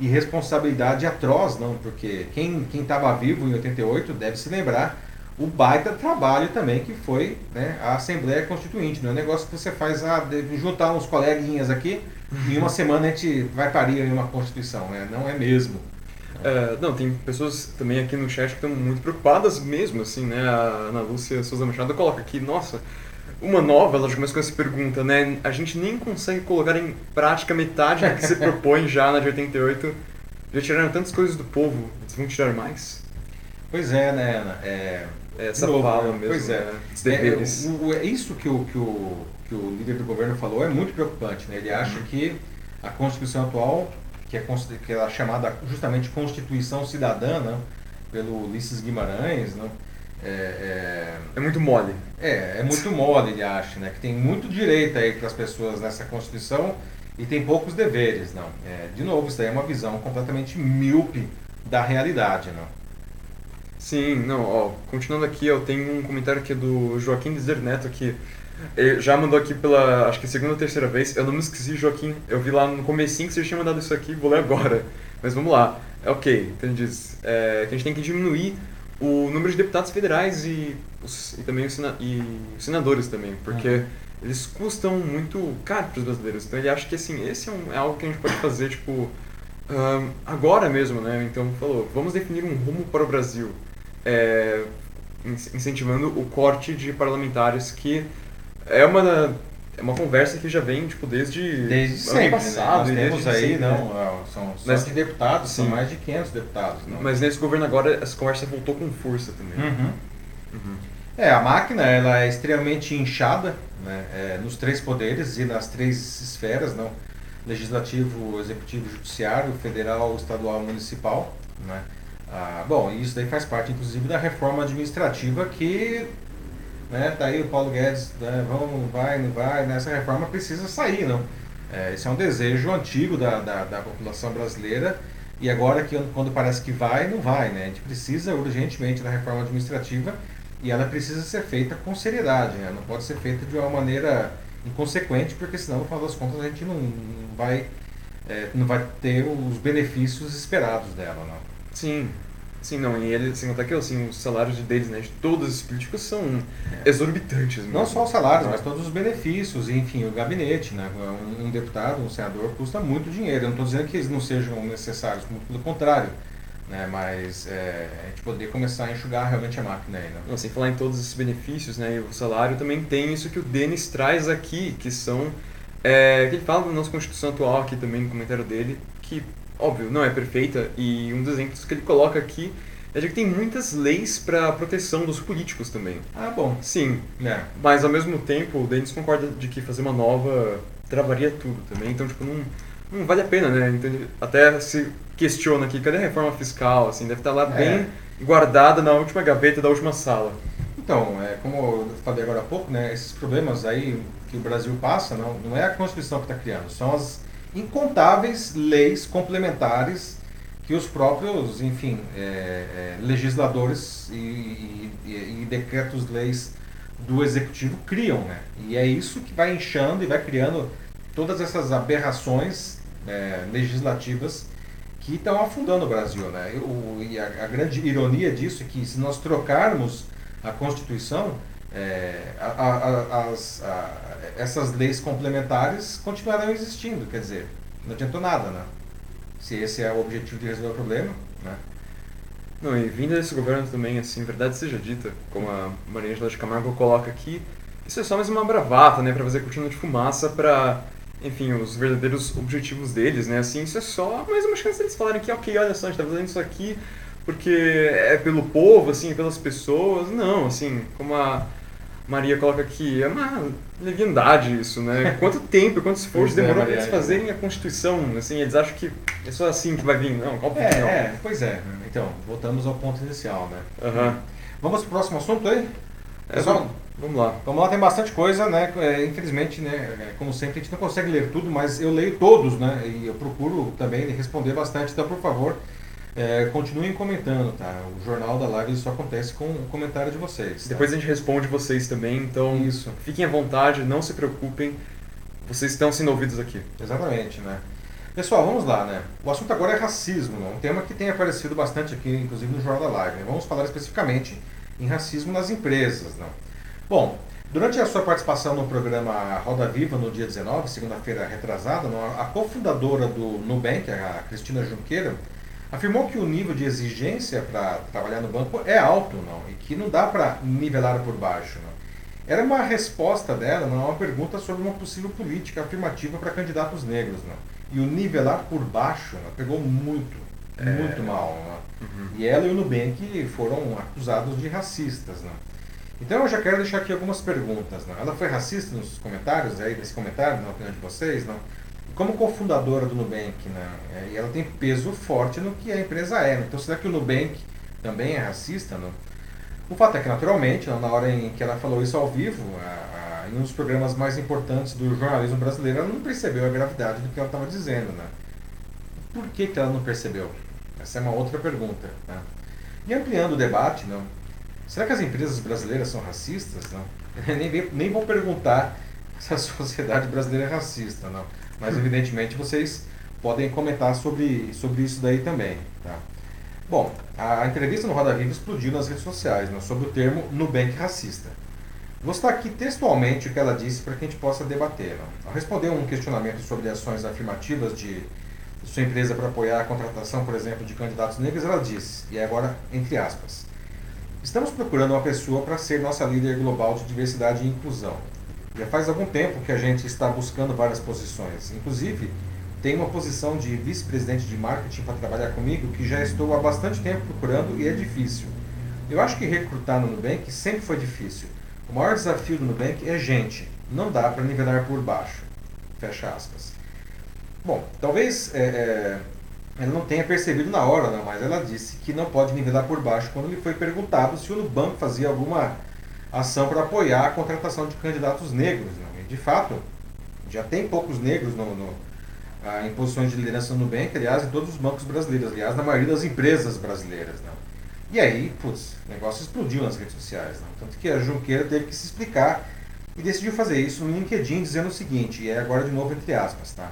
irresponsabilidade atroz, não, porque quem estava vivo em 88 deve se lembrar o baita trabalho também que foi né, a Assembleia Constituinte. Não é um negócio que você faz, ah, juntar uns coleguinhas aqui e em uma semana a gente vai parir uma Constituição. Né? Não é mesmo. É, não, tem pessoas também aqui no chat que estão muito preocupadas mesmo, assim, né? A Ana Lúcia Souza Machado coloca aqui, nossa, uma nova, ela já começa com essa pergunta, né? A gente nem consegue colocar em prática metade do que se propõe já na de 88. Já tiraram tantas coisas do povo, eles vão tirar mais? Pois é, né, Ana? É, é Essa novo, fala mesmo, pois é. Né? É, o, é, isso que o, que, o, que o líder do governo falou é muito preocupante, né? Ele acha uhum. que a Constituição atual que é, que é chamada justamente Constituição Cidadã, né? pelo Ulisses Guimarães, né? É, é, é, muito mole. É, é muito mole, ele acha, né? Que tem muito direito aí para as pessoas nessa Constituição e tem poucos deveres, não. É, de novo, isso daí é uma visão completamente míope da realidade, não. Sim, não, ó, continuando aqui, eu tenho um comentário aqui do Joaquim Dizer Neto que ele já mandou aqui pela, acho que segunda ou terceira vez, eu não me esqueci, Joaquim, eu vi lá no comecinho que você tinha mandado isso aqui, vou ler agora, mas vamos lá. É ok, então ele diz é, que a gente tem que diminuir o número de deputados federais e, os, e também os, e senadores também, porque uhum. eles custam muito caro para os brasileiros. Então ele acha que assim, esse é, um, é algo que a gente pode fazer, tipo, um, agora mesmo, né? Então falou, vamos definir um rumo para o Brasil, é, incentivando o corte de parlamentares que é uma é uma conversa que já vem tipo desde, desde sempre, passado. Né? Nós temos aí, sempre, não, né? são só mas, de deputados, sim. são mais de 500 deputados. Não. Mas nesse governo agora essa conversa voltou com força também. Uhum. Uhum. É, a máquina ela é extremamente inchada né, é, nos três poderes e nas três esferas, não? legislativo, executivo, judiciário, federal, estadual, municipal. Né? Ah, bom, isso daí faz parte inclusive da reforma administrativa que né, tá aí o Paulo Guedes, né, vamos, vai, não vai, né, reforma precisa sair, não. É, esse é um desejo antigo da, da, da, população brasileira e agora que quando parece que vai, não vai, né? A gente precisa urgentemente da reforma administrativa e ela precisa ser feita com seriedade, né? Não pode ser feita de uma maneira inconsequente, porque senão, no final das contas, a gente não, não vai, é, não vai ter os benefícios esperados dela, não. Sim, Sim, não, e ele, sem contar que assim, os salários deles, né, de todos os políticos são é. exorbitantes. Mesmo. Não só os salários, mas todos os benefícios, enfim, o gabinete, né? Um, um deputado, um senador custa muito dinheiro. Eu não estou dizendo que eles não sejam necessários, muito pelo contrário. Né, mas é, a gente poder começar a enxugar realmente a máquina aí, né? Não, sem falar em todos esses benefícios, né, e o salário também tem isso que o Denis traz aqui, que são, é, que ele fala da nossa Constituição atual aqui também no comentário dele, que óbvio, não é perfeita, e um dos exemplos que ele coloca aqui é de que tem muitas leis para proteção dos políticos também. Ah, bom. Sim, é. mas ao mesmo tempo o Denis concorda de que fazer uma nova travaria tudo também, então tipo, não, não vale a pena, né? Então, até se questiona aqui, cadê a reforma fiscal? Assim, deve estar lá é. bem guardada na última gaveta da última sala. Então, é, como eu falei agora há pouco, né, esses problemas aí que o Brasil passa, não, não é a Constituição que está criando, são as incontáveis leis complementares que os próprios, enfim, é, é, legisladores e, e, e decretos-leis do executivo criam, né? E é isso que vai inchando e vai criando todas essas aberrações é, legislativas que estão afundando o Brasil, né? O, e a, a, grande ironia disso é que se nós trocarmos a Constituição, é, a, a, as, essas leis complementares continuarão existindo. Quer dizer, não adiantou nada, né? Se esse é o objetivo de resolver o problema, né? Não, e vindo desse governo também, assim, verdade seja dita, como a Maria Angela de Camargo coloca aqui, isso é só mais uma bravata, né, para fazer cortina de fumaça para, enfim, os verdadeiros objetivos deles, né, assim, isso é só mais uma chance deles falarem que, ok, olha só, a gente tá fazendo isso aqui porque é pelo povo, assim, é pelas pessoas, não, assim, como a Maria coloca aqui, é uma leviandade isso, né? Quanto tempo, quanto esforço é, demorou para eles fazerem a Constituição, assim, eles acham que é só assim que vai vir, não, óbvio é, não. É, pois é, então, voltamos ao ponto inicial, né? Uhum. Vamos para o próximo assunto aí? É, Pessoal, vamos lá. Vamos lá, tem bastante coisa, né? É, infelizmente, né, é, como sempre, a gente não consegue ler tudo, mas eu leio todos, né? E eu procuro também responder bastante, então, por favor, é, continuem comentando, tá? O Jornal da Live só acontece com o comentário de vocês. Tá? Depois a gente responde vocês também, então Isso. fiquem à vontade, não se preocupem, vocês estão sendo ouvidos aqui. Exatamente, né? Pessoal, vamos lá, né? O assunto agora é racismo, né? um tema que tem aparecido bastante aqui, inclusive no Jornal da Live. Né? Vamos falar especificamente em racismo nas empresas, né? Bom, durante a sua participação no programa Roda Viva no dia 19, segunda-feira retrasada, a cofundadora do Nubank, a Cristina Junqueira, afirmou que o nível de exigência para trabalhar no banco é alto, não, e que não dá para nivelar por baixo. Não. Era uma resposta dela, não, uma pergunta sobre uma possível política afirmativa para candidatos negros. Não. E o nivelar por baixo não, pegou muito, é... muito mal. Não. Uhum. E ela e o Nubank foram acusados de racistas. Não. Então eu já quero deixar aqui algumas perguntas. Não. Ela foi racista nos comentários, aí, nesse comentário, na opinião de vocês? Não? Como cofundadora do Nubank, né, é, ela tem peso forte no que a empresa é. Né? Então, será que o Nubank também é racista? Não? O fato é que, naturalmente, na hora em que ela falou isso ao vivo, a, a, em um dos programas mais importantes do jornalismo brasileiro, ela não percebeu a gravidade do que ela estava dizendo. Né? Por que, que ela não percebeu? Essa é uma outra pergunta. Né? E ampliando o debate, não, será que as empresas brasileiras são racistas? Não? nem, nem vou perguntar se a sociedade brasileira é racista, não. Mas evidentemente vocês podem comentar sobre, sobre isso daí também. Tá? Bom, a, entrevista no Roda Viva explodiu nas redes sociais né, sobre o termo Nubank racista. Vou citar aqui textualmente o que ela disse para que a gente possa debater. Não? Ao responder um questionamento sobre ações afirmativas de sua empresa para apoiar a contratação, por exemplo, de candidatos negros, ela disse, e agora entre aspas, estamos procurando uma pessoa para ser nossa líder global de diversidade e inclusão. Já faz algum tempo que a gente está buscando várias posições. Inclusive, tem uma posição de vice-presidente de marketing para trabalhar comigo que já estou há bastante tempo procurando e é difícil. Eu acho que recrutar no Nubank sempre foi difícil. O maior desafio do Nubank é gente. Não dá para nivelar por baixo. Fecha aspas. Bom, talvez é, é, ela não tenha percebido na hora, né, mas ela disse que não pode nivelar por baixo quando lhe foi perguntado se o Nubank fazia alguma ação para apoiar a contratação de candidatos negros. Né? De fato, já tem poucos negros no, no, ah, em posições de liderança no Nubank, aliás, em todos os bancos brasileiros, aliás, na maioria das empresas brasileiras. Né? E aí, putz, o negócio explodiu nas redes sociais. Né? Tanto que a Junqueira teve que se explicar e decidiu fazer isso no LinkedIn, dizendo o seguinte, e é agora de novo entre aspas, tá?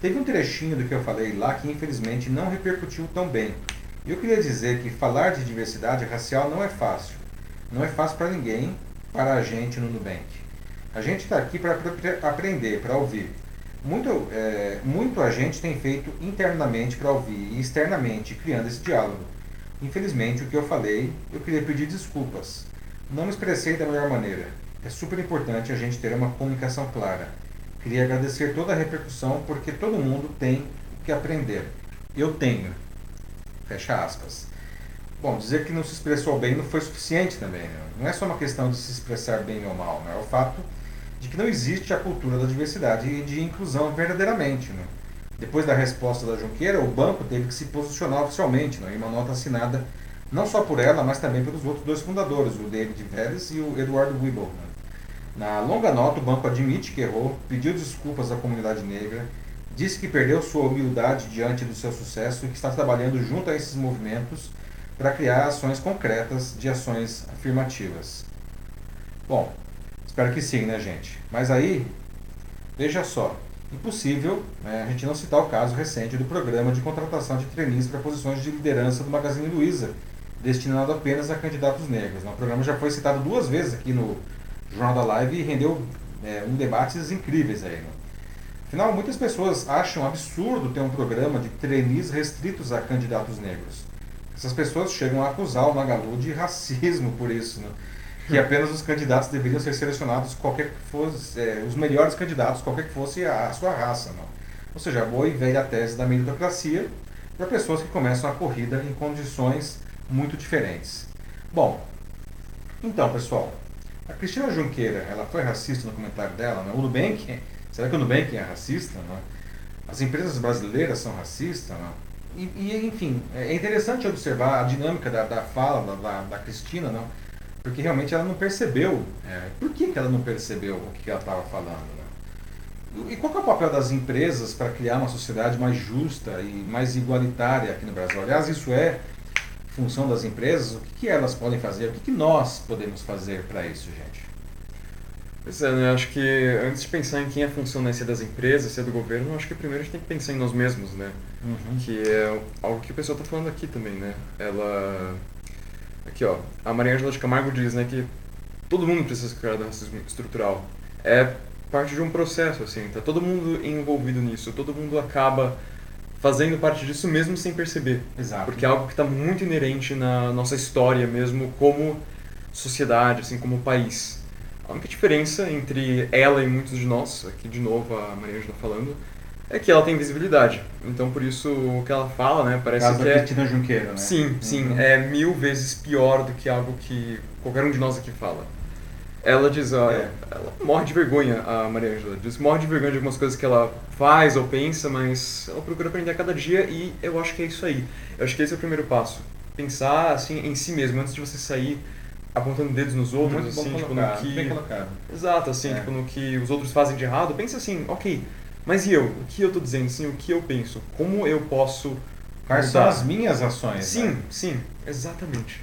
Teve um trechinho do que eu falei lá que infelizmente não repercutiu tão bem. Eu queria dizer que falar de diversidade racial não é fácil. Não é fácil para ninguém, para a gente no Nubank. A gente está aqui para aprender, para ouvir. Muito, é, muito a gente tem feito internamente para ouvir e externamente, criando esse diálogo. Infelizmente, o que eu falei, eu queria pedir desculpas. Não me expressei da melhor maneira. É super importante a gente ter uma comunicação clara. Queria agradecer toda a repercussão, porque todo mundo tem o que aprender. Eu tenho. Fecha aspas. Bom, dizer que não se expressou bem não foi suficiente também. Né? Não é só uma questão de se expressar bem ou mal, né? é o fato de que não existe a cultura da diversidade e de inclusão verdadeiramente. Né? Depois da resposta da Junqueira, o banco teve que se posicionar oficialmente, né? em uma nota assinada não só por ela, mas também pelos outros dois fundadores, o David Vélez e o Eduardo Weibel. Né? Na longa nota, o banco admite que errou, pediu desculpas à comunidade negra, disse que perdeu sua humildade diante do seu sucesso e que está trabalhando junto a esses movimentos para criar ações concretas de ações afirmativas. Bom, espero que sim, né, gente? Mas aí, veja só, impossível né, a gente não citar o caso recente do programa de contratação de trainees para posições de liderança do Magazine Luiza, destinado apenas a candidatos negros. O programa já foi citado duas vezes aqui no Jornal da Live e rendeu é, um debates incríveis aí. Né? Afinal, muitas pessoas acham absurdo ter um programa de trainees restritos a candidatos negros. Essas pessoas chegam a acusar o Magalu de racismo por isso, né? que apenas os candidatos deveriam ser selecionados qualquer que fosse, é, os melhores candidatos, qualquer que fosse a, a sua raça. Não? Ou seja, a boa e velha tese da meritocracia para pessoas que começam a corrida em condições muito diferentes. Bom, então pessoal, a Cristina Junqueira, ela foi racista no comentário dela, né? o Nubank, será que o Nubank é racista? Né? As empresas brasileiras são racistas? Né? E, e, enfim, é interessante observar a dinâmica da, da fala da, da, da Cristina, não? porque realmente ela não percebeu. É, por que, que ela não percebeu o que ela estava falando? Né? E qual é o papel das empresas para criar uma sociedade mais justa e mais igualitária aqui no Brasil? Aliás, isso é função das empresas? O que, que elas podem fazer? O que, que nós podemos fazer para isso, gente? Pois é, né? Acho que antes de pensar em quem é a função né, se é das empresas, se é do governo, acho que primeiro a gente tem que pensar em nós mesmos, né? Uhum. Que é algo que o pessoal está falando aqui também, né? Ela... Aqui, ó. A Maria Angela de Camargo diz, né, que todo mundo precisa criar racismo estrutural. É parte de um processo, assim. Tá todo mundo envolvido nisso. Todo mundo acaba fazendo parte disso mesmo sem perceber. Exato. Porque é algo que está muito inerente na nossa história mesmo como sociedade, assim, como país. A única diferença entre ela e muitos de nós, aqui de novo a Maria está falando, é que ela tem visibilidade. Então por isso o que ela fala, né, parece Caso que é Cristina Junqueira, né? Sim, sim, uhum. é mil vezes pior do que algo que qualquer um de nós aqui fala. Ela diz, ó, é. ela morre de vergonha, a Maria Angela. Diz morre de vergonha de algumas coisas que ela faz ou pensa, mas ela procura aprender a cada dia e eu acho que é isso aí. Eu acho que esse é o primeiro passo. Pensar assim em si mesmo, antes de você sair apontando dedos nos outros, Muito assim, tipo, colocado, no que. Exato, assim, É. tipo, no que os outros fazem de errado, pensa assim, ok, mas e eu? O que eu tô dizendo, assim, o que eu penso? Como eu posso. Quais são as minhas ações? Sim, né? sim, exatamente.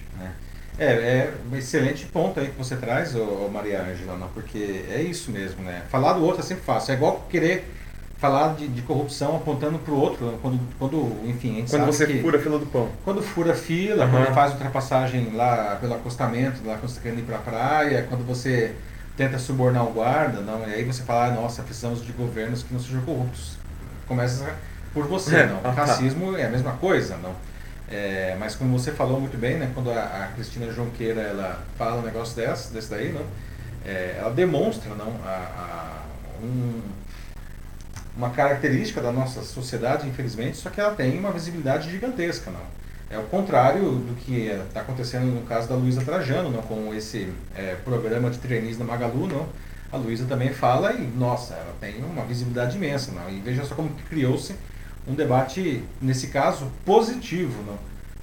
É, é um excelente ponto aí que você traz, ô, ô Maria Ângela, porque é isso mesmo, né? Falar do outro é sempre fácil. É igual querer falar de, de corrupção apontando para o outro, quando, quando, enfim, a Quando você que fura a fila do pão. quando fura fila, Aham. quando faz ultrapassagem lá pelo acostamento, lá quando você querendo ir para a praia, quando você tenta subornar o guarda, não? E aí você fala, ah, nossa, precisamos de governos que não sejam corruptos. Começa por você, É, não? ah, tá. Racismo é a mesma coisa, não? É, mas como você falou muito bem, né, quando a, a Cristina Jonqueira ela fala um negócio desse, desse daí, não, é, ela demonstra não, a, a- um- uma característica da nossa sociedade, infelizmente, só que ela tem uma visibilidade gigantesca. Não. É o contrário do que está acontecendo no caso da Luísa Trajano, não, com esse é, programa de trainees da Magalu. Não. A Luísa também fala e, nossa, ela tem uma visibilidade imensa. Não. E veja só como criou-se um debate, nesse caso, positivo. Não.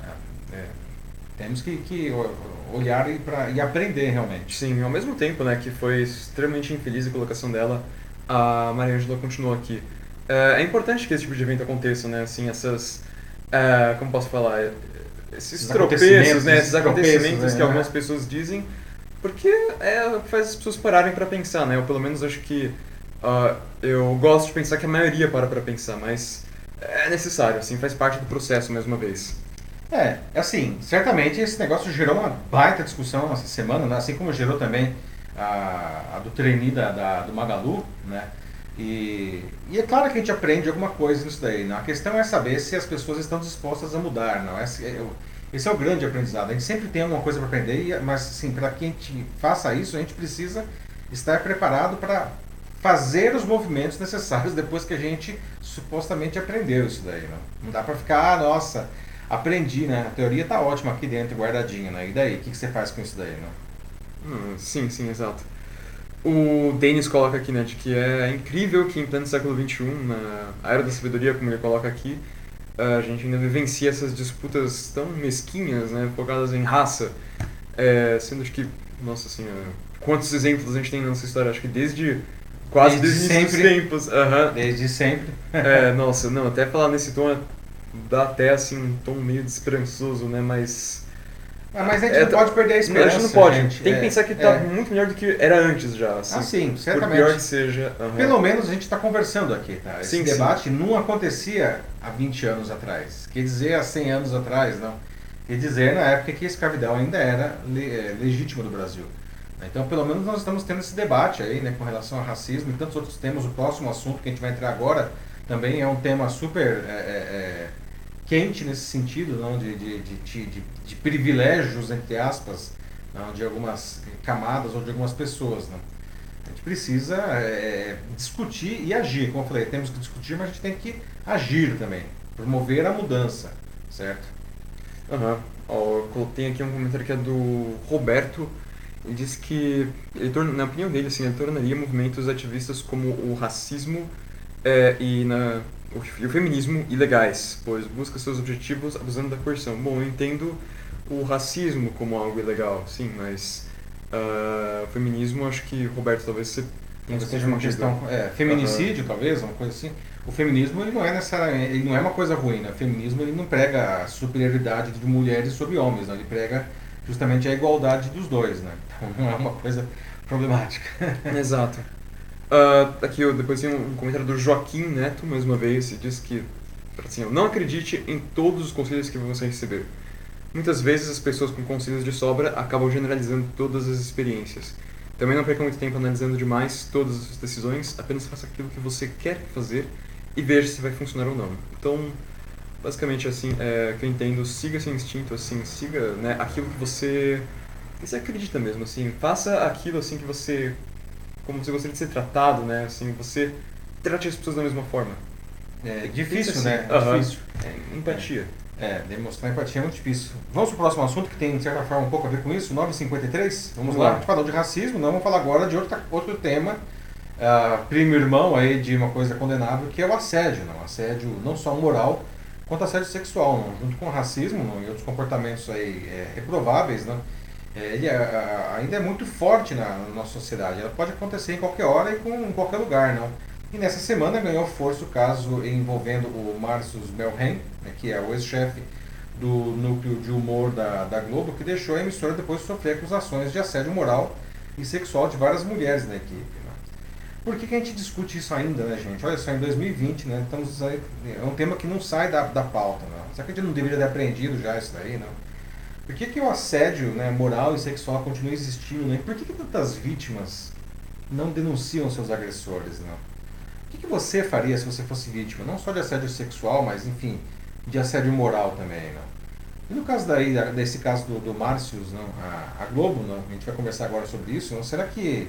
É, é, temos que, que olhar e, pra, e aprender realmente. Sim, ao mesmo tempo, né, que foi extremamente infeliz a colocação dela, a Maria Ângela continuou aqui. É, é importante que esse tipo de evento aconteça, né, assim, essas, é, como posso falar, esses tropeços, acontecimentos, né, esses acontecimentos né? que algumas pessoas dizem, porque é, faz as pessoas pararem para pensar, né, eu pelo menos acho que ah, eu gosto de pensar que a maioria para para pensar, mas é necessário, assim, faz parte do processo mais uma vez. É, assim, certamente esse negócio gerou uma baita discussão essa semana, né? assim como gerou também a, a do trainee da, da- do Magalu, né? E, e é claro que a gente aprende alguma coisa nisso daí, né? A questão é saber se as pessoas estão dispostas a mudar, não? Esse é, o- esse é o grande aprendizado. A gente sempre tem alguma coisa para aprender, mas assim, para que a gente faça isso, a gente precisa estar preparado para fazer os movimentos necessários depois que a gente supostamente aprendeu isso daí, né? Não dá para ficar, ah, nossa, aprendi, né? A teoria tá ótima aqui dentro, guardadinha, né? E daí? O que, que você faz com isso daí, né? Hum, sim, sim, exato. O Denis coloca aqui, né, de que é incrível que em pleno século XXI, na era da sabedoria, como ele coloca aqui, a gente ainda vivencia essas disputas tão mesquinhas, né, focadas em raça, é, sendo que, nossa senhora, quantos exemplos a gente tem na nossa história, acho que desde quase Desde desde, sempre. tempos. aham. Desde sempre. É, nossa, não, até falar nesse tom é- dá até assim um tom meio desesperançoso, né, mas... Ah, mas a gente É, não pode perder a a esperança. gente não pode, gente. tem que É, pensar que tá é. muito melhor do que era antes já, assim. Ah, sim, Por certamente. pior que seja. aham. Pelo menos a gente está conversando aqui, tá? Esse Sim, sim. debate não acontecia há 20 anos atrás. Quer dizer, há 100 anos atrás, não. Quer dizer, na época que a escravidão ainda era le- eh, legítima no Brasil. Então, pelo menos nós estamos tendo esse debate aí, né, com relação ao racismo e tantos outros temas. O próximo assunto que a gente vai entrar agora também é um tema super eh, quente nesse sentido, não, de, de, de, de, privilégios, entre aspas, não, de algumas camadas ou de algumas pessoas. Não. A gente precisa é, discutir e agir. Como eu falei, temos que discutir, mas a gente tem que agir também. Promover a mudança, certo? Aham. Ó, aqui um comentário que é do Roberto. Ele diz que, ele torna, na opinião dele, assim, ele tornaria movimentos ativistas como o racismo é, e, na, e o feminismo ilegais, pois busca seus objetivos abusando da coerção. Bom, eu entendo o racismo como algo ilegal, sim, mas o feminismo, acho que, Roberto, talvez você Talvez seja uma questão. É, feminicídio, talvez, uma coisa assim. O feminismo ele não é necessariamente, ele não é uma coisa ruim, né? O feminismo ele não prega a superioridade de mulheres sobre homens, não. Ele prega justamente a igualdade dos dois, né? Então não é uma coisa problemática. Exato. Ah, aqui eu depois tem um comentário do Joaquim Neto, mais uma vez, e diz que assim, não acredite em todos os conselhos que você receber. Muitas vezes as pessoas com conselhos de sobra acabam generalizando todas as experiências. Também não perca muito tempo analisando demais todas as decisões, apenas faça aquilo que você quer fazer e veja se vai funcionar ou não. Então, basicamente assim, é, que eu entendo, siga seu instinto, assim, siga né, aquilo que você, que você acredita mesmo, assim, faça aquilo assim que você como você gostaria de ser tratado, né? Assim, você trate as pessoas da mesma forma. É difícil, Pensa né? assim, É difícil. É, empatia. É, demonstrar empatia é muito difícil. Vamos para o próximo assunto que tem, de certa forma, um pouco a ver com isso, 953. Vamos lá, a gente falou de racismo, não vamos falar agora de outro, outro tema, uh, primo irmão aí de uma coisa condenável, que é o assédio. Não? Assédio não só moral, quanto assédio sexual, não? junto com o racismo não? e outros comportamentos aí, é, reprováveis. Não? É, ele é, ainda é muito forte na, na, nossa sociedade. Ela pode acontecer em qualquer hora e com, em qualquer lugar. não e nessa semana ganhou força o caso envolvendo o Marcus Melhem, né, que é o ex-chefe do núcleo de humor da, da Globo, que deixou a emissora depois de sofrer acusações de assédio moral e sexual de várias mulheres na equipe. Né? Por que, que a gente discute isso ainda, né, gente? Olha só, em 2020, né, estamos é um tema que não sai da, da pauta. Né? Será que a gente não deveria ter aprendido já isso daí? Não? Por que, que o assédio né, moral e sexual continua existindo? Né? Por que, que tantas vítimas não denunciam seus agressores? Não? O que, que, você faria se você fosse vítima, não só de assédio sexual, mas enfim, de assédio moral também, não? E no caso daí, desse caso do, do Márcios, não, a, a, Globo, não, a gente vai conversar agora sobre isso, não, será que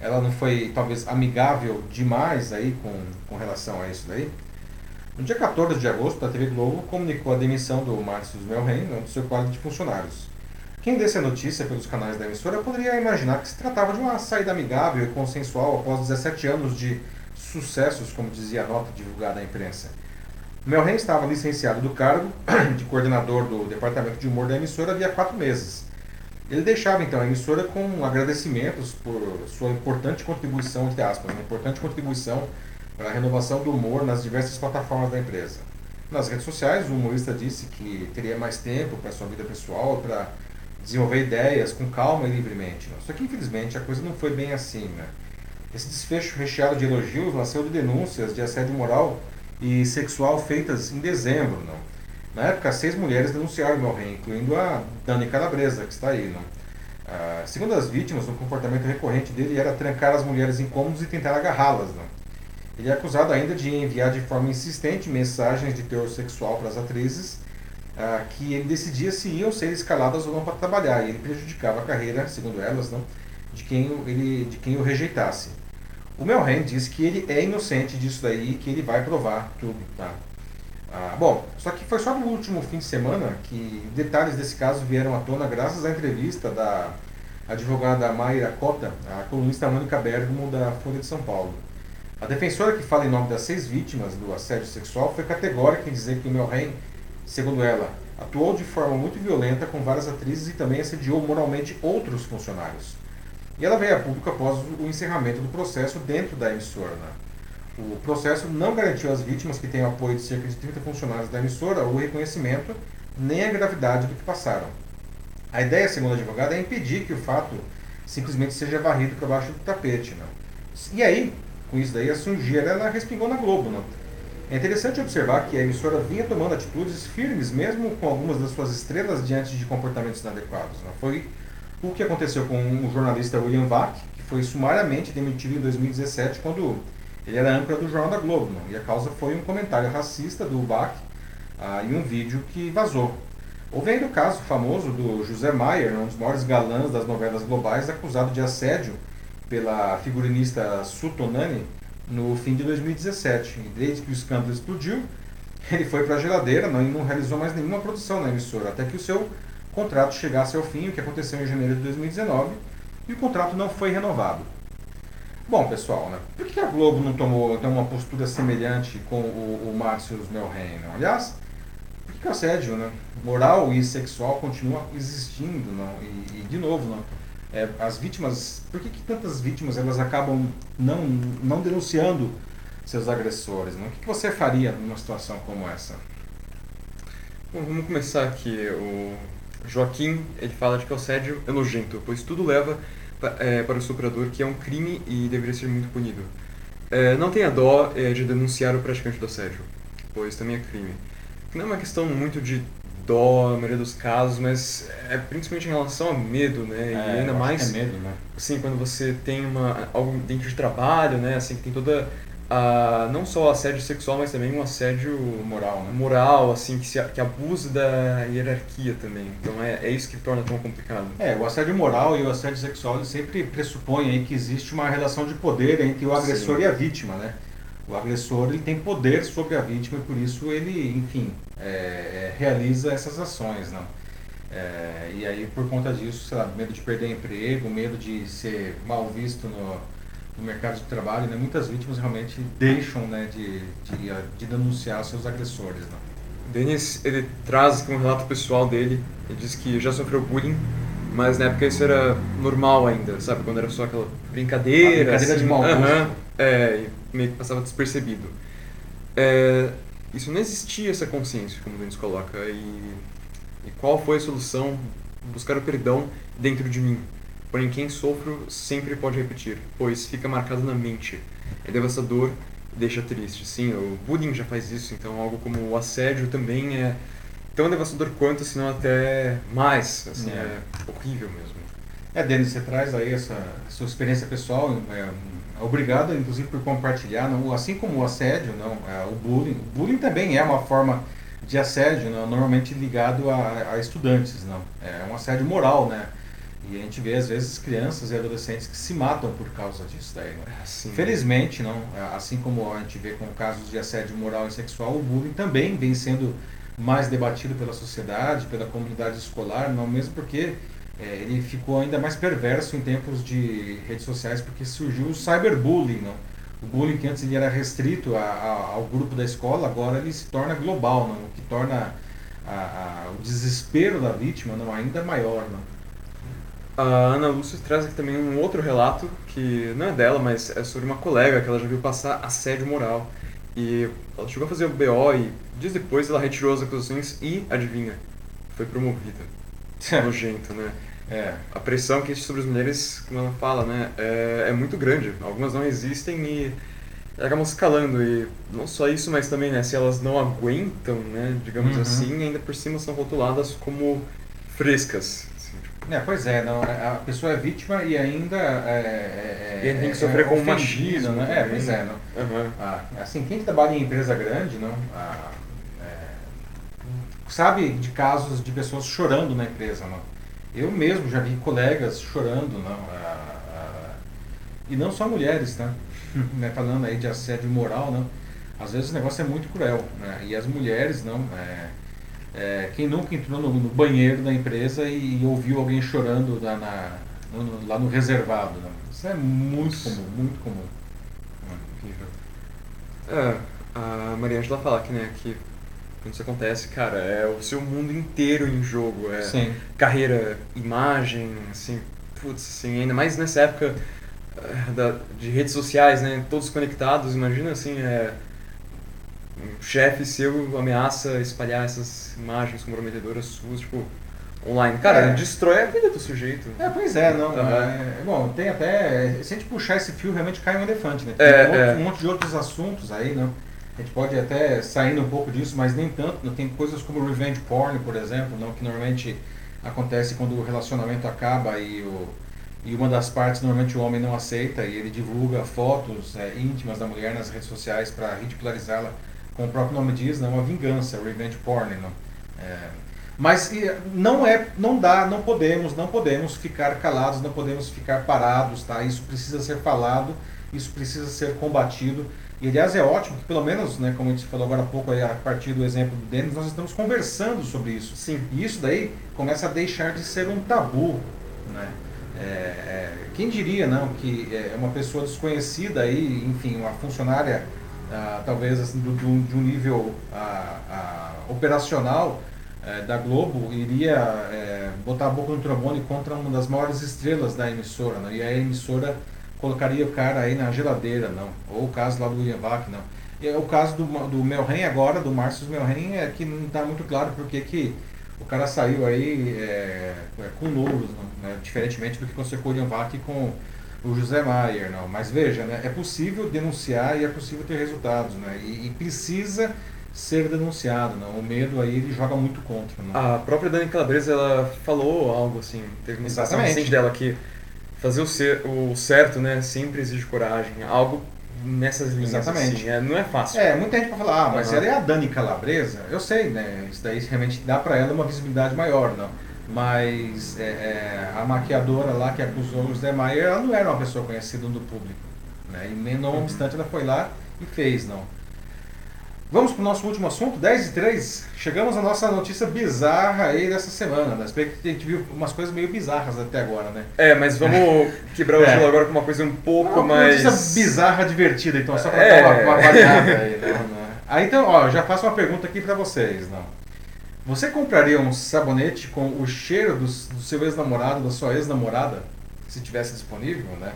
ela não foi talvez amigável demais aí com, com relação a isso daí? No dia 14 de agosto, a TV Globo comunicou a demissão do Márcios Melhem do seu quadro de funcionários. Quem desse a notícia pelos canais da emissora poderia imaginar que se tratava de uma saída amigável e consensual após 17 anos de sucessos, como dizia a nota divulgada à imprensa. Melren estava licenciado do cargo de coordenador do departamento de humor da emissora havia quatro meses. Ele deixava então a emissora com agradecimentos por sua importante contribuição, entre aspas, uma importante contribuição para a renovação do humor nas diversas plataformas da empresa. Nas redes sociais, o humorista disse que teria mais tempo para sua vida pessoal, para desenvolver ideias com calma e livremente. Só que infelizmente a coisa não foi bem assim. Né? Esse desfecho recheado de elogios nasceu de denúncias de assédio moral e sexual feitas em dezembro. Não? Na época, seis mulheres denunciaram meu rei, incluindo a Dani Calabresa, que está aí. Não? Ah, segundo as vítimas, o comportamento recorrente dele era trancar as mulheres em cômodos e tentar agarrá-las. Ele é acusado ainda de enviar de forma insistente mensagens de teor sexual para as atrizes, ah, que ele decidia se iam ser escaladas ou não para trabalhar, e ele prejudicava a carreira, segundo elas, não, de, quem ele, de quem o rejeitasse. O Melren diz que ele é inocente disso daí e que ele vai provar tudo, tá? Ah, bom, só que foi só no último fim de semana que detalhes desse caso vieram à tona graças à entrevista da advogada Mayra Cota, a colunista Mônica Bergamo da Folha de São Paulo. A defensora que fala em nome das seis vítimas do assédio sexual foi categórica em dizer que o Melren, segundo ela, atuou de forma muito violenta com várias atrizes e também assediou moralmente outros funcionários. E ela veio a público após o encerramento do processo dentro da emissora. Né? O processo não garantiu às vítimas, que têm o apoio de cerca de 30 funcionários da emissora, o reconhecimento nem a gravidade do que passaram. A ideia, segundo a advogada, é impedir que o fato simplesmente seja varrido para baixo do tapete. Né? E aí, com isso daí, a sujeira ela respingou na Globo. Né? É interessante observar que a emissora vinha tomando atitudes firmes, mesmo com algumas das suas estrelas diante de comportamentos inadequados. Né? Foi o que aconteceu com o jornalista William Vac, que foi sumariamente demitido em 2017 quando ele era âncora do Jornal da Globo. Não? E a causa foi um comentário racista do Vac ah, e um vídeo que vazou. Houve ainda o caso famoso do José Maier, um dos maiores galãs das novelas globais, acusado de assédio pela figurinista Sutonani no fim de 2017. E desde que o escândalo explodiu, ele foi para a geladeira não, e não realizou mais nenhuma produção na emissora, até que o seu contrato chegasse ao fim, o que aconteceu em janeiro de 2019, e o contrato não foi renovado. Bom, pessoal, né? por que a Globo não tomou então, uma postura semelhante com o, o Márcio Melren? Aliás, por que o assédio né? moral e sexual continua existindo? Não? E, e de novo, não? É, as vítimas, por que, que tantas vítimas elas acabam não, não denunciando seus agressores? Não? O que, que você faria numa situação como essa? Bom, vamos começar aqui. O Joaquim, ele fala de que o assédio é nojento, pois tudo leva é, para o estuprador, que é um crime e deveria ser muito punido. É, não tenha dó é, de denunciar o praticante do assédio, pois também é crime. Não é uma questão muito de dó, na maioria dos casos, mas é principalmente em relação a medo, né? É, e ainda mais. É medo, né? Assim, quando você tem uma, algo dentro de trabalho, né? Assim, que tem toda a, não só assédio sexual, mas também um assédio moral, né? moral assim, que, se, que abusa da hierarquia também. Então é, é isso que torna tão complicado. É, o assédio moral e o assédio sexual sempre pressupõem aí que existe uma relação de poder entre o agressor Sim. e a vítima, né? O agressor ele tem poder sobre a vítima e por isso ele, enfim, é, é, realiza essas ações, não? É, e aí por conta disso, sei lá, medo de perder emprego, medo de ser mal visto no, no mercado de trabalho, né? muitas vítimas realmente deixam né, de, de, de denunciar seus agressores. Não? Denis ele traz um relato pessoal dele. Ele diz que já sofreu bullying, mas na época isso era normal ainda, sabe? Quando era só aquela brincadeira. brincadeira assim, de mau aham, é, e meio que passava despercebido. É, isso não existia essa consciência, como Denis coloca. E, e qual foi a solução? Buscar o perdão dentro de mim. Porém, quem sofre sempre pode repetir, pois fica marcado na mente. É devastador deixa triste. Sim, o bullying já faz isso, então algo como o assédio também é tão devastador quanto, se não até mais. Assim, é. é horrível mesmo. É, Denis, você traz aí essa sua experiência pessoal, é, obrigado inclusive por compartilhar, não, assim como o assédio, não, é, o bullying, o bullying também é uma forma de assédio, não, normalmente ligado a, a estudantes, não, é um assédio moral, né, e a gente vê, às vezes, crianças e adolescentes que se matam por causa disso daí. Né? Felizmente, não, assim como a gente vê com casos de assédio moral e sexual, o bullying também vem sendo mais debatido pela sociedade, pela comunidade escolar, não mesmo porque é, ele ficou ainda mais perverso em tempos de redes sociais, porque surgiu o cyberbullying. Não? O bullying que antes ele era restrito a, a, ao grupo da escola, agora ele se torna global, não? o que torna a, o desespero da vítima não, ainda maior. Não? A Ana Lúcia traz aqui também um outro relato, que não é dela, mas é sobre uma colega que ela já viu passar assédio moral. E ela chegou a fazer o BO e dias depois ela retirou as acusações e, adivinha, foi promovida. Nojento, né? É. A pressão que existe sobre as mulheres, como ela fala, né, é, é muito grande. Algumas não existem e acabam escalando. E não só isso, mas também, né, se elas não aguentam, né, digamos uhum. assim, ainda por cima são rotuladas como frescas. É, pois é, não, a pessoa é vítima e ainda é, é, e tem que sofrer é, com machismo, né? É, pois é, não. Uhum. Ah, assim, quem trabalha em empresa grande, não, ah, é, sabe de casos de pessoas chorando na empresa, não. Eu mesmo já vi colegas chorando, não, ah, ah e não só mulheres, tá? né, falando aí de assédio moral, não. Às vezes o negócio é muito cruel, né? E as mulheres, não, é, é, quem nunca entrou no, no, banheiro da empresa e, e ouviu alguém chorando lá, na, no, lá no reservado? Né? Isso é muito comum, muito comum. É, a Maria Angela fala que, né, que quando isso acontece, cara, é o seu mundo inteiro em jogo. É Sim. carreira, imagem, assim, putz, assim, ainda mais nessa época é, da, de redes sociais, né, todos conectados, imagina assim, é um chefe seu ameaça espalhar essas imagens comprometedoras suas, tipo, online. Cara, é. destrói a vida do sujeito. É, pois é, não. Uhum. É, bom, tem até. Se a gente puxar esse fio, realmente cai um elefante, né? Tem é, um, é. um, monte de outros assuntos aí, não? A gente pode até saindo um pouco disso, mas nem tanto. Tem coisas como revenge porn, por exemplo, não? que normalmente acontece quando o relacionamento acaba e, o, e uma das partes, normalmente o homem não aceita e ele divulga fotos é, íntimas da mulher nas redes sociais para ridicularizá-la como o próprio nome diz, né, uma vingança, revenge porn. Não? É, mas não é, não dá, não podemos, não podemos ficar calados, não podemos ficar parados, tá? Isso precisa ser falado, isso precisa ser combatido. E aliás é ótimo que pelo menos, né, como a gente falou agora há pouco aí, a partir do exemplo do Denis, nós estamos conversando sobre isso. Sim. E isso daí começa a deixar de ser um tabu, né? É, é, quem diria não que é uma pessoa desconhecida aí, enfim, uma funcionária ah, talvez assim, do, do, de um nível ah, ah, operacional eh, da Globo, iria eh, botar a boca no trombone contra uma das maiores estrelas da emissora, né? e a emissora colocaria o cara aí na geladeira, não. Ou o caso lá do William Bach, não. E o caso do, do Melren agora, do Márcio Melren, é que não está muito claro porque que o cara saiu aí é, com louros, né? diferentemente do que aconteceu com o William Bach com o José Maier, não. Mas veja, né, é possível denunciar e é possível ter resultados, né? E, e precisa ser denunciado, não. O medo aí ele joga muito contra. Não? A própria Dani Calabresa ela falou algo assim, teve uma situação recente dela que fazer o, ser, o certo, né, sempre exige coragem, algo nessas linhas. Exatamente. Assim, é, não é fácil. É, muita gente vai falar, ah, mas uhum. ela é a Dani Calabresa, eu sei, né? Isso daí realmente dá para ela uma visibilidade maior, não mas é, é, a maquiadora lá que acusou o Zé Maier, ela não era uma pessoa conhecida do público. Né? E não uhum. obstante, ela foi lá e fez, não. Vamos para o nosso último assunto, 10 e 3. Chegamos à nossa notícia bizarra aí dessa semana. Né? que a gente viu umas coisas meio bizarras até agora, né? É, mas vamos quebrar o é. gelo agora com uma coisa um pouco uma mais. Notícia bizarra, divertida, então, só para é. dar uma, uma variada aí. Não. Aí então, ó, já faço uma pergunta aqui para vocês. Não. Você compraria um sabonete com o cheiro do, do seu ex-namorado, da sua ex-namorada, se tivesse disponível, né?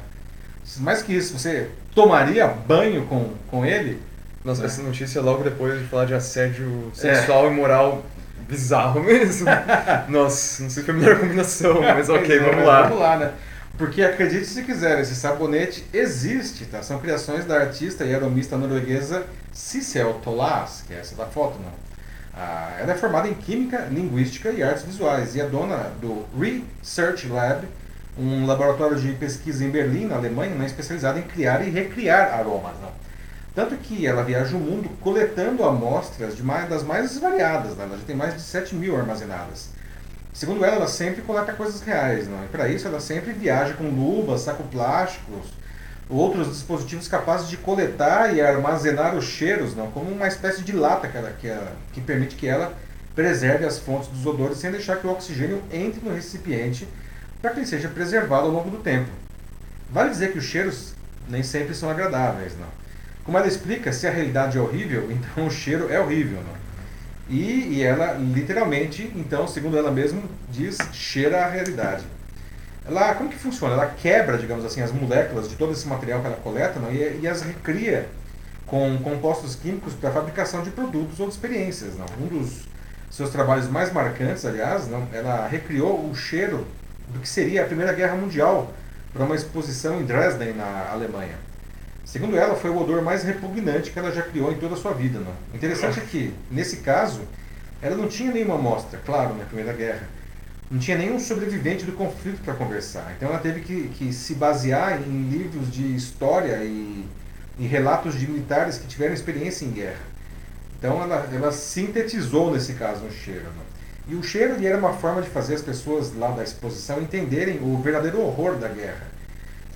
Mais que isso, você tomaria banho com, com ele? Nossa, essa notícia logo depois de falar de assédio sexual é. e moral bizarro mesmo. Nossa, não sei se foi a melhor combinação, mas ok, vamos lá. Vamos lá, né? Porque acredite se quiser, esse sabonete existe, tá? São criações da artista e aromista norueguesa Cicel Tolas, que é essa da foto, não? Ah, ela é formada em Química, Linguística e Artes Visuais e é dona do Research Lab, um laboratório de pesquisa em Berlim, na Alemanha, né, especializado em criar e recriar aromas. Não? Tanto que ela viaja o mundo coletando amostras de mais, das mais variadas, né? ela já tem mais de 7 mil armazenadas. Segundo ela, ela sempre coleta coisas reais, não? e para isso ela sempre viaja com luvas, sacos plásticos, outros dispositivos capazes de coletar e armazenar os cheiros, não? como uma espécie de lata que, ela, que, ela, que permite que ela preserve as fontes dos odores sem deixar que o oxigênio entre no recipiente para que ele seja preservado ao longo do tempo. Vale dizer que os cheiros nem sempre são agradáveis, não? Como ela explica, se a realidade é horrível, então o cheiro é horrível. Não? E, e ela, literalmente, então, segundo ela mesma, diz, cheira a realidade. Ela, como que funciona? Ela quebra, digamos assim, as moléculas de todo esse material que ela coleta não? E, e as recria com compostos químicos para fabricação de produtos ou de experiências. Não? Um dos seus trabalhos mais marcantes, aliás, não? ela recriou o cheiro do que seria a Primeira Guerra Mundial para uma exposição em Dresden, na Alemanha. Segundo ela, foi o odor mais repugnante que ela já criou em toda a sua vida. Não? O interessante é que, nesse caso, ela não tinha nenhuma amostra, claro, na Primeira Guerra. Não tinha nenhum sobrevivente do conflito para conversar. Então ela teve que, que, se basear em livros de história e, e, relatos de militares que tiveram experiência em guerra. Então ela, ela sintetizou, nesse caso, um cheiro. Não? E o cheiro era uma forma de fazer as pessoas lá da exposição entenderem o verdadeiro horror da guerra.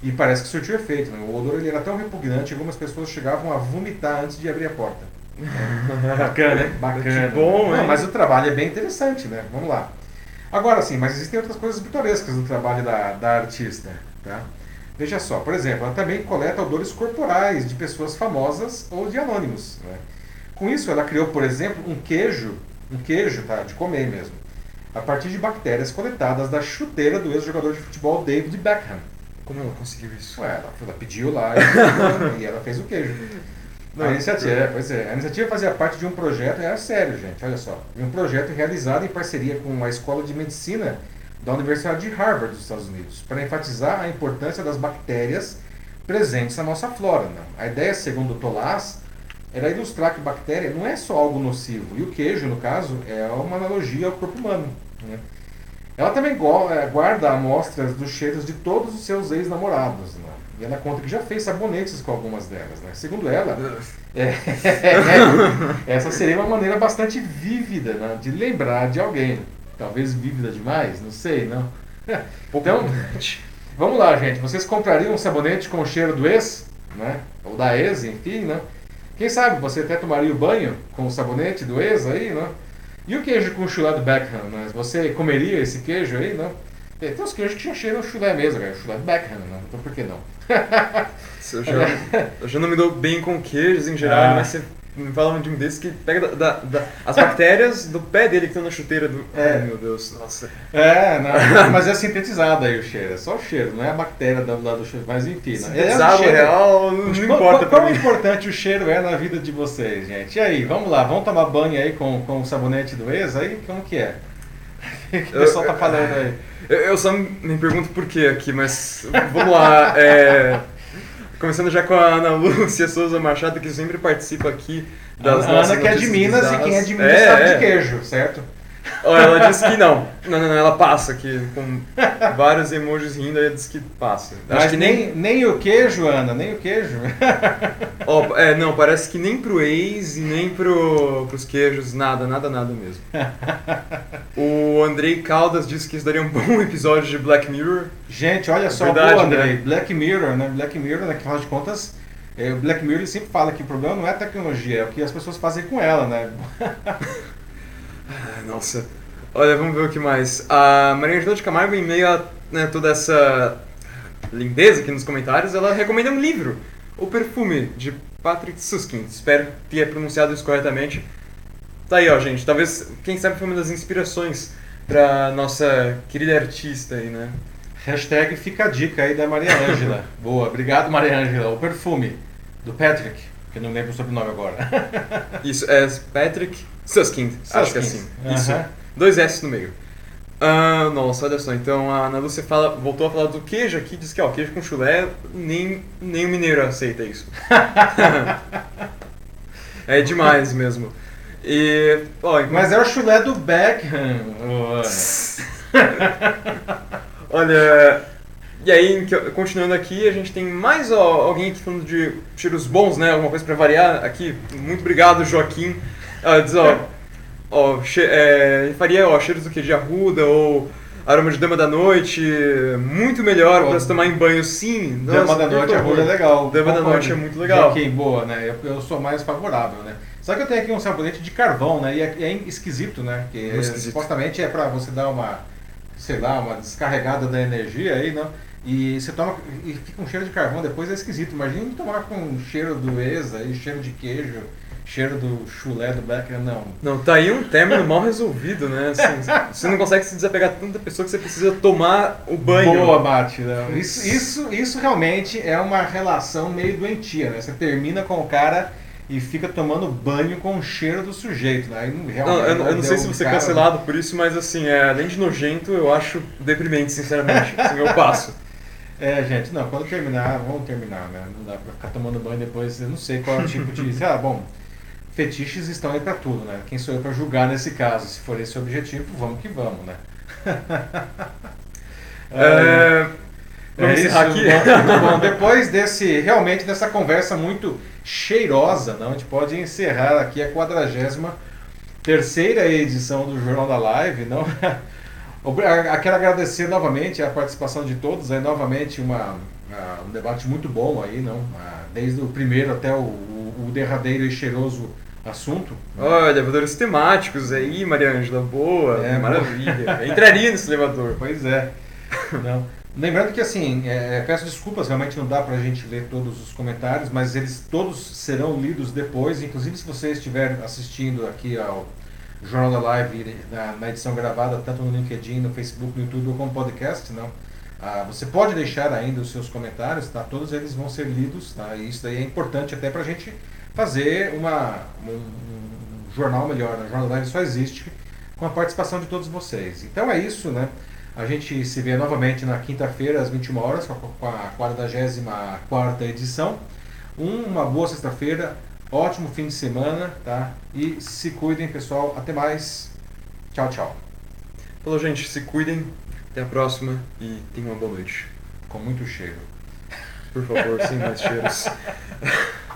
E parece que surtiu efeito. Né? O odor ele era tão repugnante que algumas pessoas chegavam a vomitar antes de abrir a porta. Bacana, hein? Bacana. Que bom, Não, Mas o trabalho é bem interessante, né? Vamos lá. Agora sim, mas existem outras coisas pitorescas no trabalho da, da artista. Tá? Veja só, por exemplo, ela também coleta odores corporais de pessoas famosas ou de anônimos. Né? Com isso, ela criou, por exemplo, um queijo, um queijo tá, de comer mesmo, a partir de bactérias coletadas da chuteira do ex-jogador de futebol David Beckham. Como ela conseguiu isso? Ué, ela, ela pediu lá e, e, ela fez o queijo. Não, a iniciativa, é, pois é, a iniciativa fazia parte de um projeto, era sério, gente, olha só, de um projeto realizado em parceria com a Escola de Medicina da Universidade de Harvard dos Estados Unidos, para enfatizar a importância das bactérias presentes na nossa flora. Né? A ideia, segundo Tolas, era ilustrar que bactéria não é só algo nocivo, e o queijo, no caso, é uma analogia ao corpo humano. Né? Ela também é, guarda amostras dos cheiros de todos os seus ex-namorados. Né? E ela conta que já fez sabonetes com algumas delas. Né? Segundo ela, é, essa seria uma maneira bastante vívida né? de lembrar de alguém. Talvez vívida demais, não sei, não. Então, vamos lá, gente. Vocês comprariam um sabonete com o cheiro do ex? Né? Ou da ex, enfim, né? Quem sabe você até tomaria o banho com o sabonete do ex aí, né? E o queijo com chulé do Beckham, né? Você comeria esse queijo aí, não? Tem uns queijos que já cheiram chulé mesmo, cara. Chulé do Beckham, né? Então por que não? eu, já, eu já não me dou bem com queijos em geral, ah. mas você me fala de um desses que pega da, da, da, as bactérias do pé dele que estão na chuteira do. É. Ai, meu Deus, nossa. É, não, mas é sintetizado aí o cheiro, é só o cheiro, não é a bactéria do lado do cheiro, mas enfim. Né? Sintetizado, é real, não, não importa. Quão, quão importante o cheiro é na vida de vocês, gente? E aí, vamos lá, vamos tomar banho aí com, com o sabonete do ex aí? Como que é? O que o pessoal tá falando aí? Eu, eu só me pergunto por que aqui, mas vamos lá. É. Começando já com a Ana Lúcia Souza Machado, que sempre participa aqui das Ana, nossas Ana que é de Minas bizarras. e quem é de Minas é, sabe é. de queijo, certo? Ela disse que não. Não, não, não, ela passa aqui, com vários emojis rindo, ela disse que passa. Acho Mas que nem, nem, nem o queijo, Ana, nem o queijo. oh, é, não, parece que nem pro ex e nem pro, pros queijos, nada, nada, nada mesmo. o Andrei Caldas disse que isso daria um bom episódio de Black Mirror. Gente, olha só, Verdade, Andrei, né? Black Mirror, né? Black Mirror, naquelas de contas É, o Black Mirror ele sempre fala que o problema não é a tecnologia, é o que as pessoas fazem com ela, né? Ah, Nossa. Olha, vamos ver o que mais. A Maria Angela de Camargo, em meio a né, toda essa lindeza aqui nos comentários, ela recomenda um livro, O Perfume, de Patrick Susskind. Espero ter pronunciado isso corretamente. Tá aí, ó, gente. Talvez, quem sabe, foi uma das inspirações pra nossa querida artista aí, né? Hashtag fica a dica aí da Maria Ângela. Boa, obrigado Maria Ângela. O perfume do Patrick, que eu não lembro o sobrenome agora. Isso, é Patrick Susskind, acho que é assim. Isso. Dois S no meio. Ah, nossa, olha só, então a Ana Lúcia fala, voltou a falar do queijo aqui, diz que ó, queijo com chulé, nem, nem o mineiro aceita isso. é demais mesmo. E, ó, Mas é o chulé do Beckham. Olha, e aí, continuando aqui, a gente tem mais ó, alguém aqui falando de cheiros bons, né? Alguma coisa pra variar aqui. Muito obrigado, Joaquim. Ah, diz, ó, ó che é, faria ó, cheiros do que? De arruda ou aroma de dama da noite. Muito melhor Ó, pra se tomar em banho, sim. Dama Nossa, da por Noite é favor. ruda legal. Dama da. Noite é muito legal. Ok, boa, né? Eu, eu sou mais favorável, né? Só que eu tenho aqui um sabonete de carvão, né? E é, é esquisito, né? Que Muito esquisito. supostamente é pra você dar uma, sei lá, uma descarregada da energia aí, não? E você toma e fica um cheiro de carvão depois é esquisito. Imagina tomar com cheiro do Exa e cheiro de queijo, cheiro do chulé do Becker, não. Não, tá aí um término mal resolvido, né? Assim, você não consegue se desapegar de tanta pessoa que você precisa tomar o banho. Boa, Mate. não. Isso, isso, isso realmente é uma relação meio doentia, né? Você termina com o cara e fica tomando banho com o cheiro do sujeito, né? Aí não, eu, eu não sei se você é cara- cancelado por isso, mas assim, é, além de nojento, eu acho deprimente, sinceramente. Assim, eu passo. É, gente, não, quando terminar, vamos terminar, né? Não dá pra ficar tomando banho depois, eu não sei qual é o tipo de. Ah, bom, fetiches estão aí pra tudo, né? Quem sou eu pra julgar nesse caso? Se for esse o objetivo, vamos que vamos, né? É, É encerrar isso, aqui. Bom, depois desse, realmente dessa conversa muito cheirosa, não, a gente pode encerrar aqui a 43 terceira edição do Jornal da Live, não? A- Quero agradecer novamente a participação de todos, aí novamente uma, ah, um debate muito bom aí, não? Ah, Desde o primeiro até o, o- derradeiro e cheiroso assunto. né? Olha, elevadores temáticos aí, Maria Ângela, boa, É, maravilha. Entraria nesse elevador. Pois é. Não. Lembrando que assim, é, peço desculpas, realmente não dá pra gente ler todos os comentários, mas eles todos serão lidos depois. Inclusive se você estiver assistindo aqui ao Jornal da Live na, na edição gravada, tanto no LinkedIn, no Facebook, no YouTube ou como podcast, não. Ah, você pode deixar ainda os seus comentários, tá? Todos eles vão ser lidos, tá? E isso daí é importante até pra gente fazer uma, um, jornal melhor. Né? O Jornal da Live só existe com a participação de todos vocês. Então é isso, né? A gente se vê novamente na quinta-feira, às 21 horas, com a- com a 44 edição. Uma boa sexta-feira, ótimo fim de semana, tá? E se cuidem, pessoal. Até mais. Tchau, tchau. Falou, gente, se cuidem. Até a próxima e tenham uma boa noite. Com muito cheiro. Por favor, sem mais cheiros.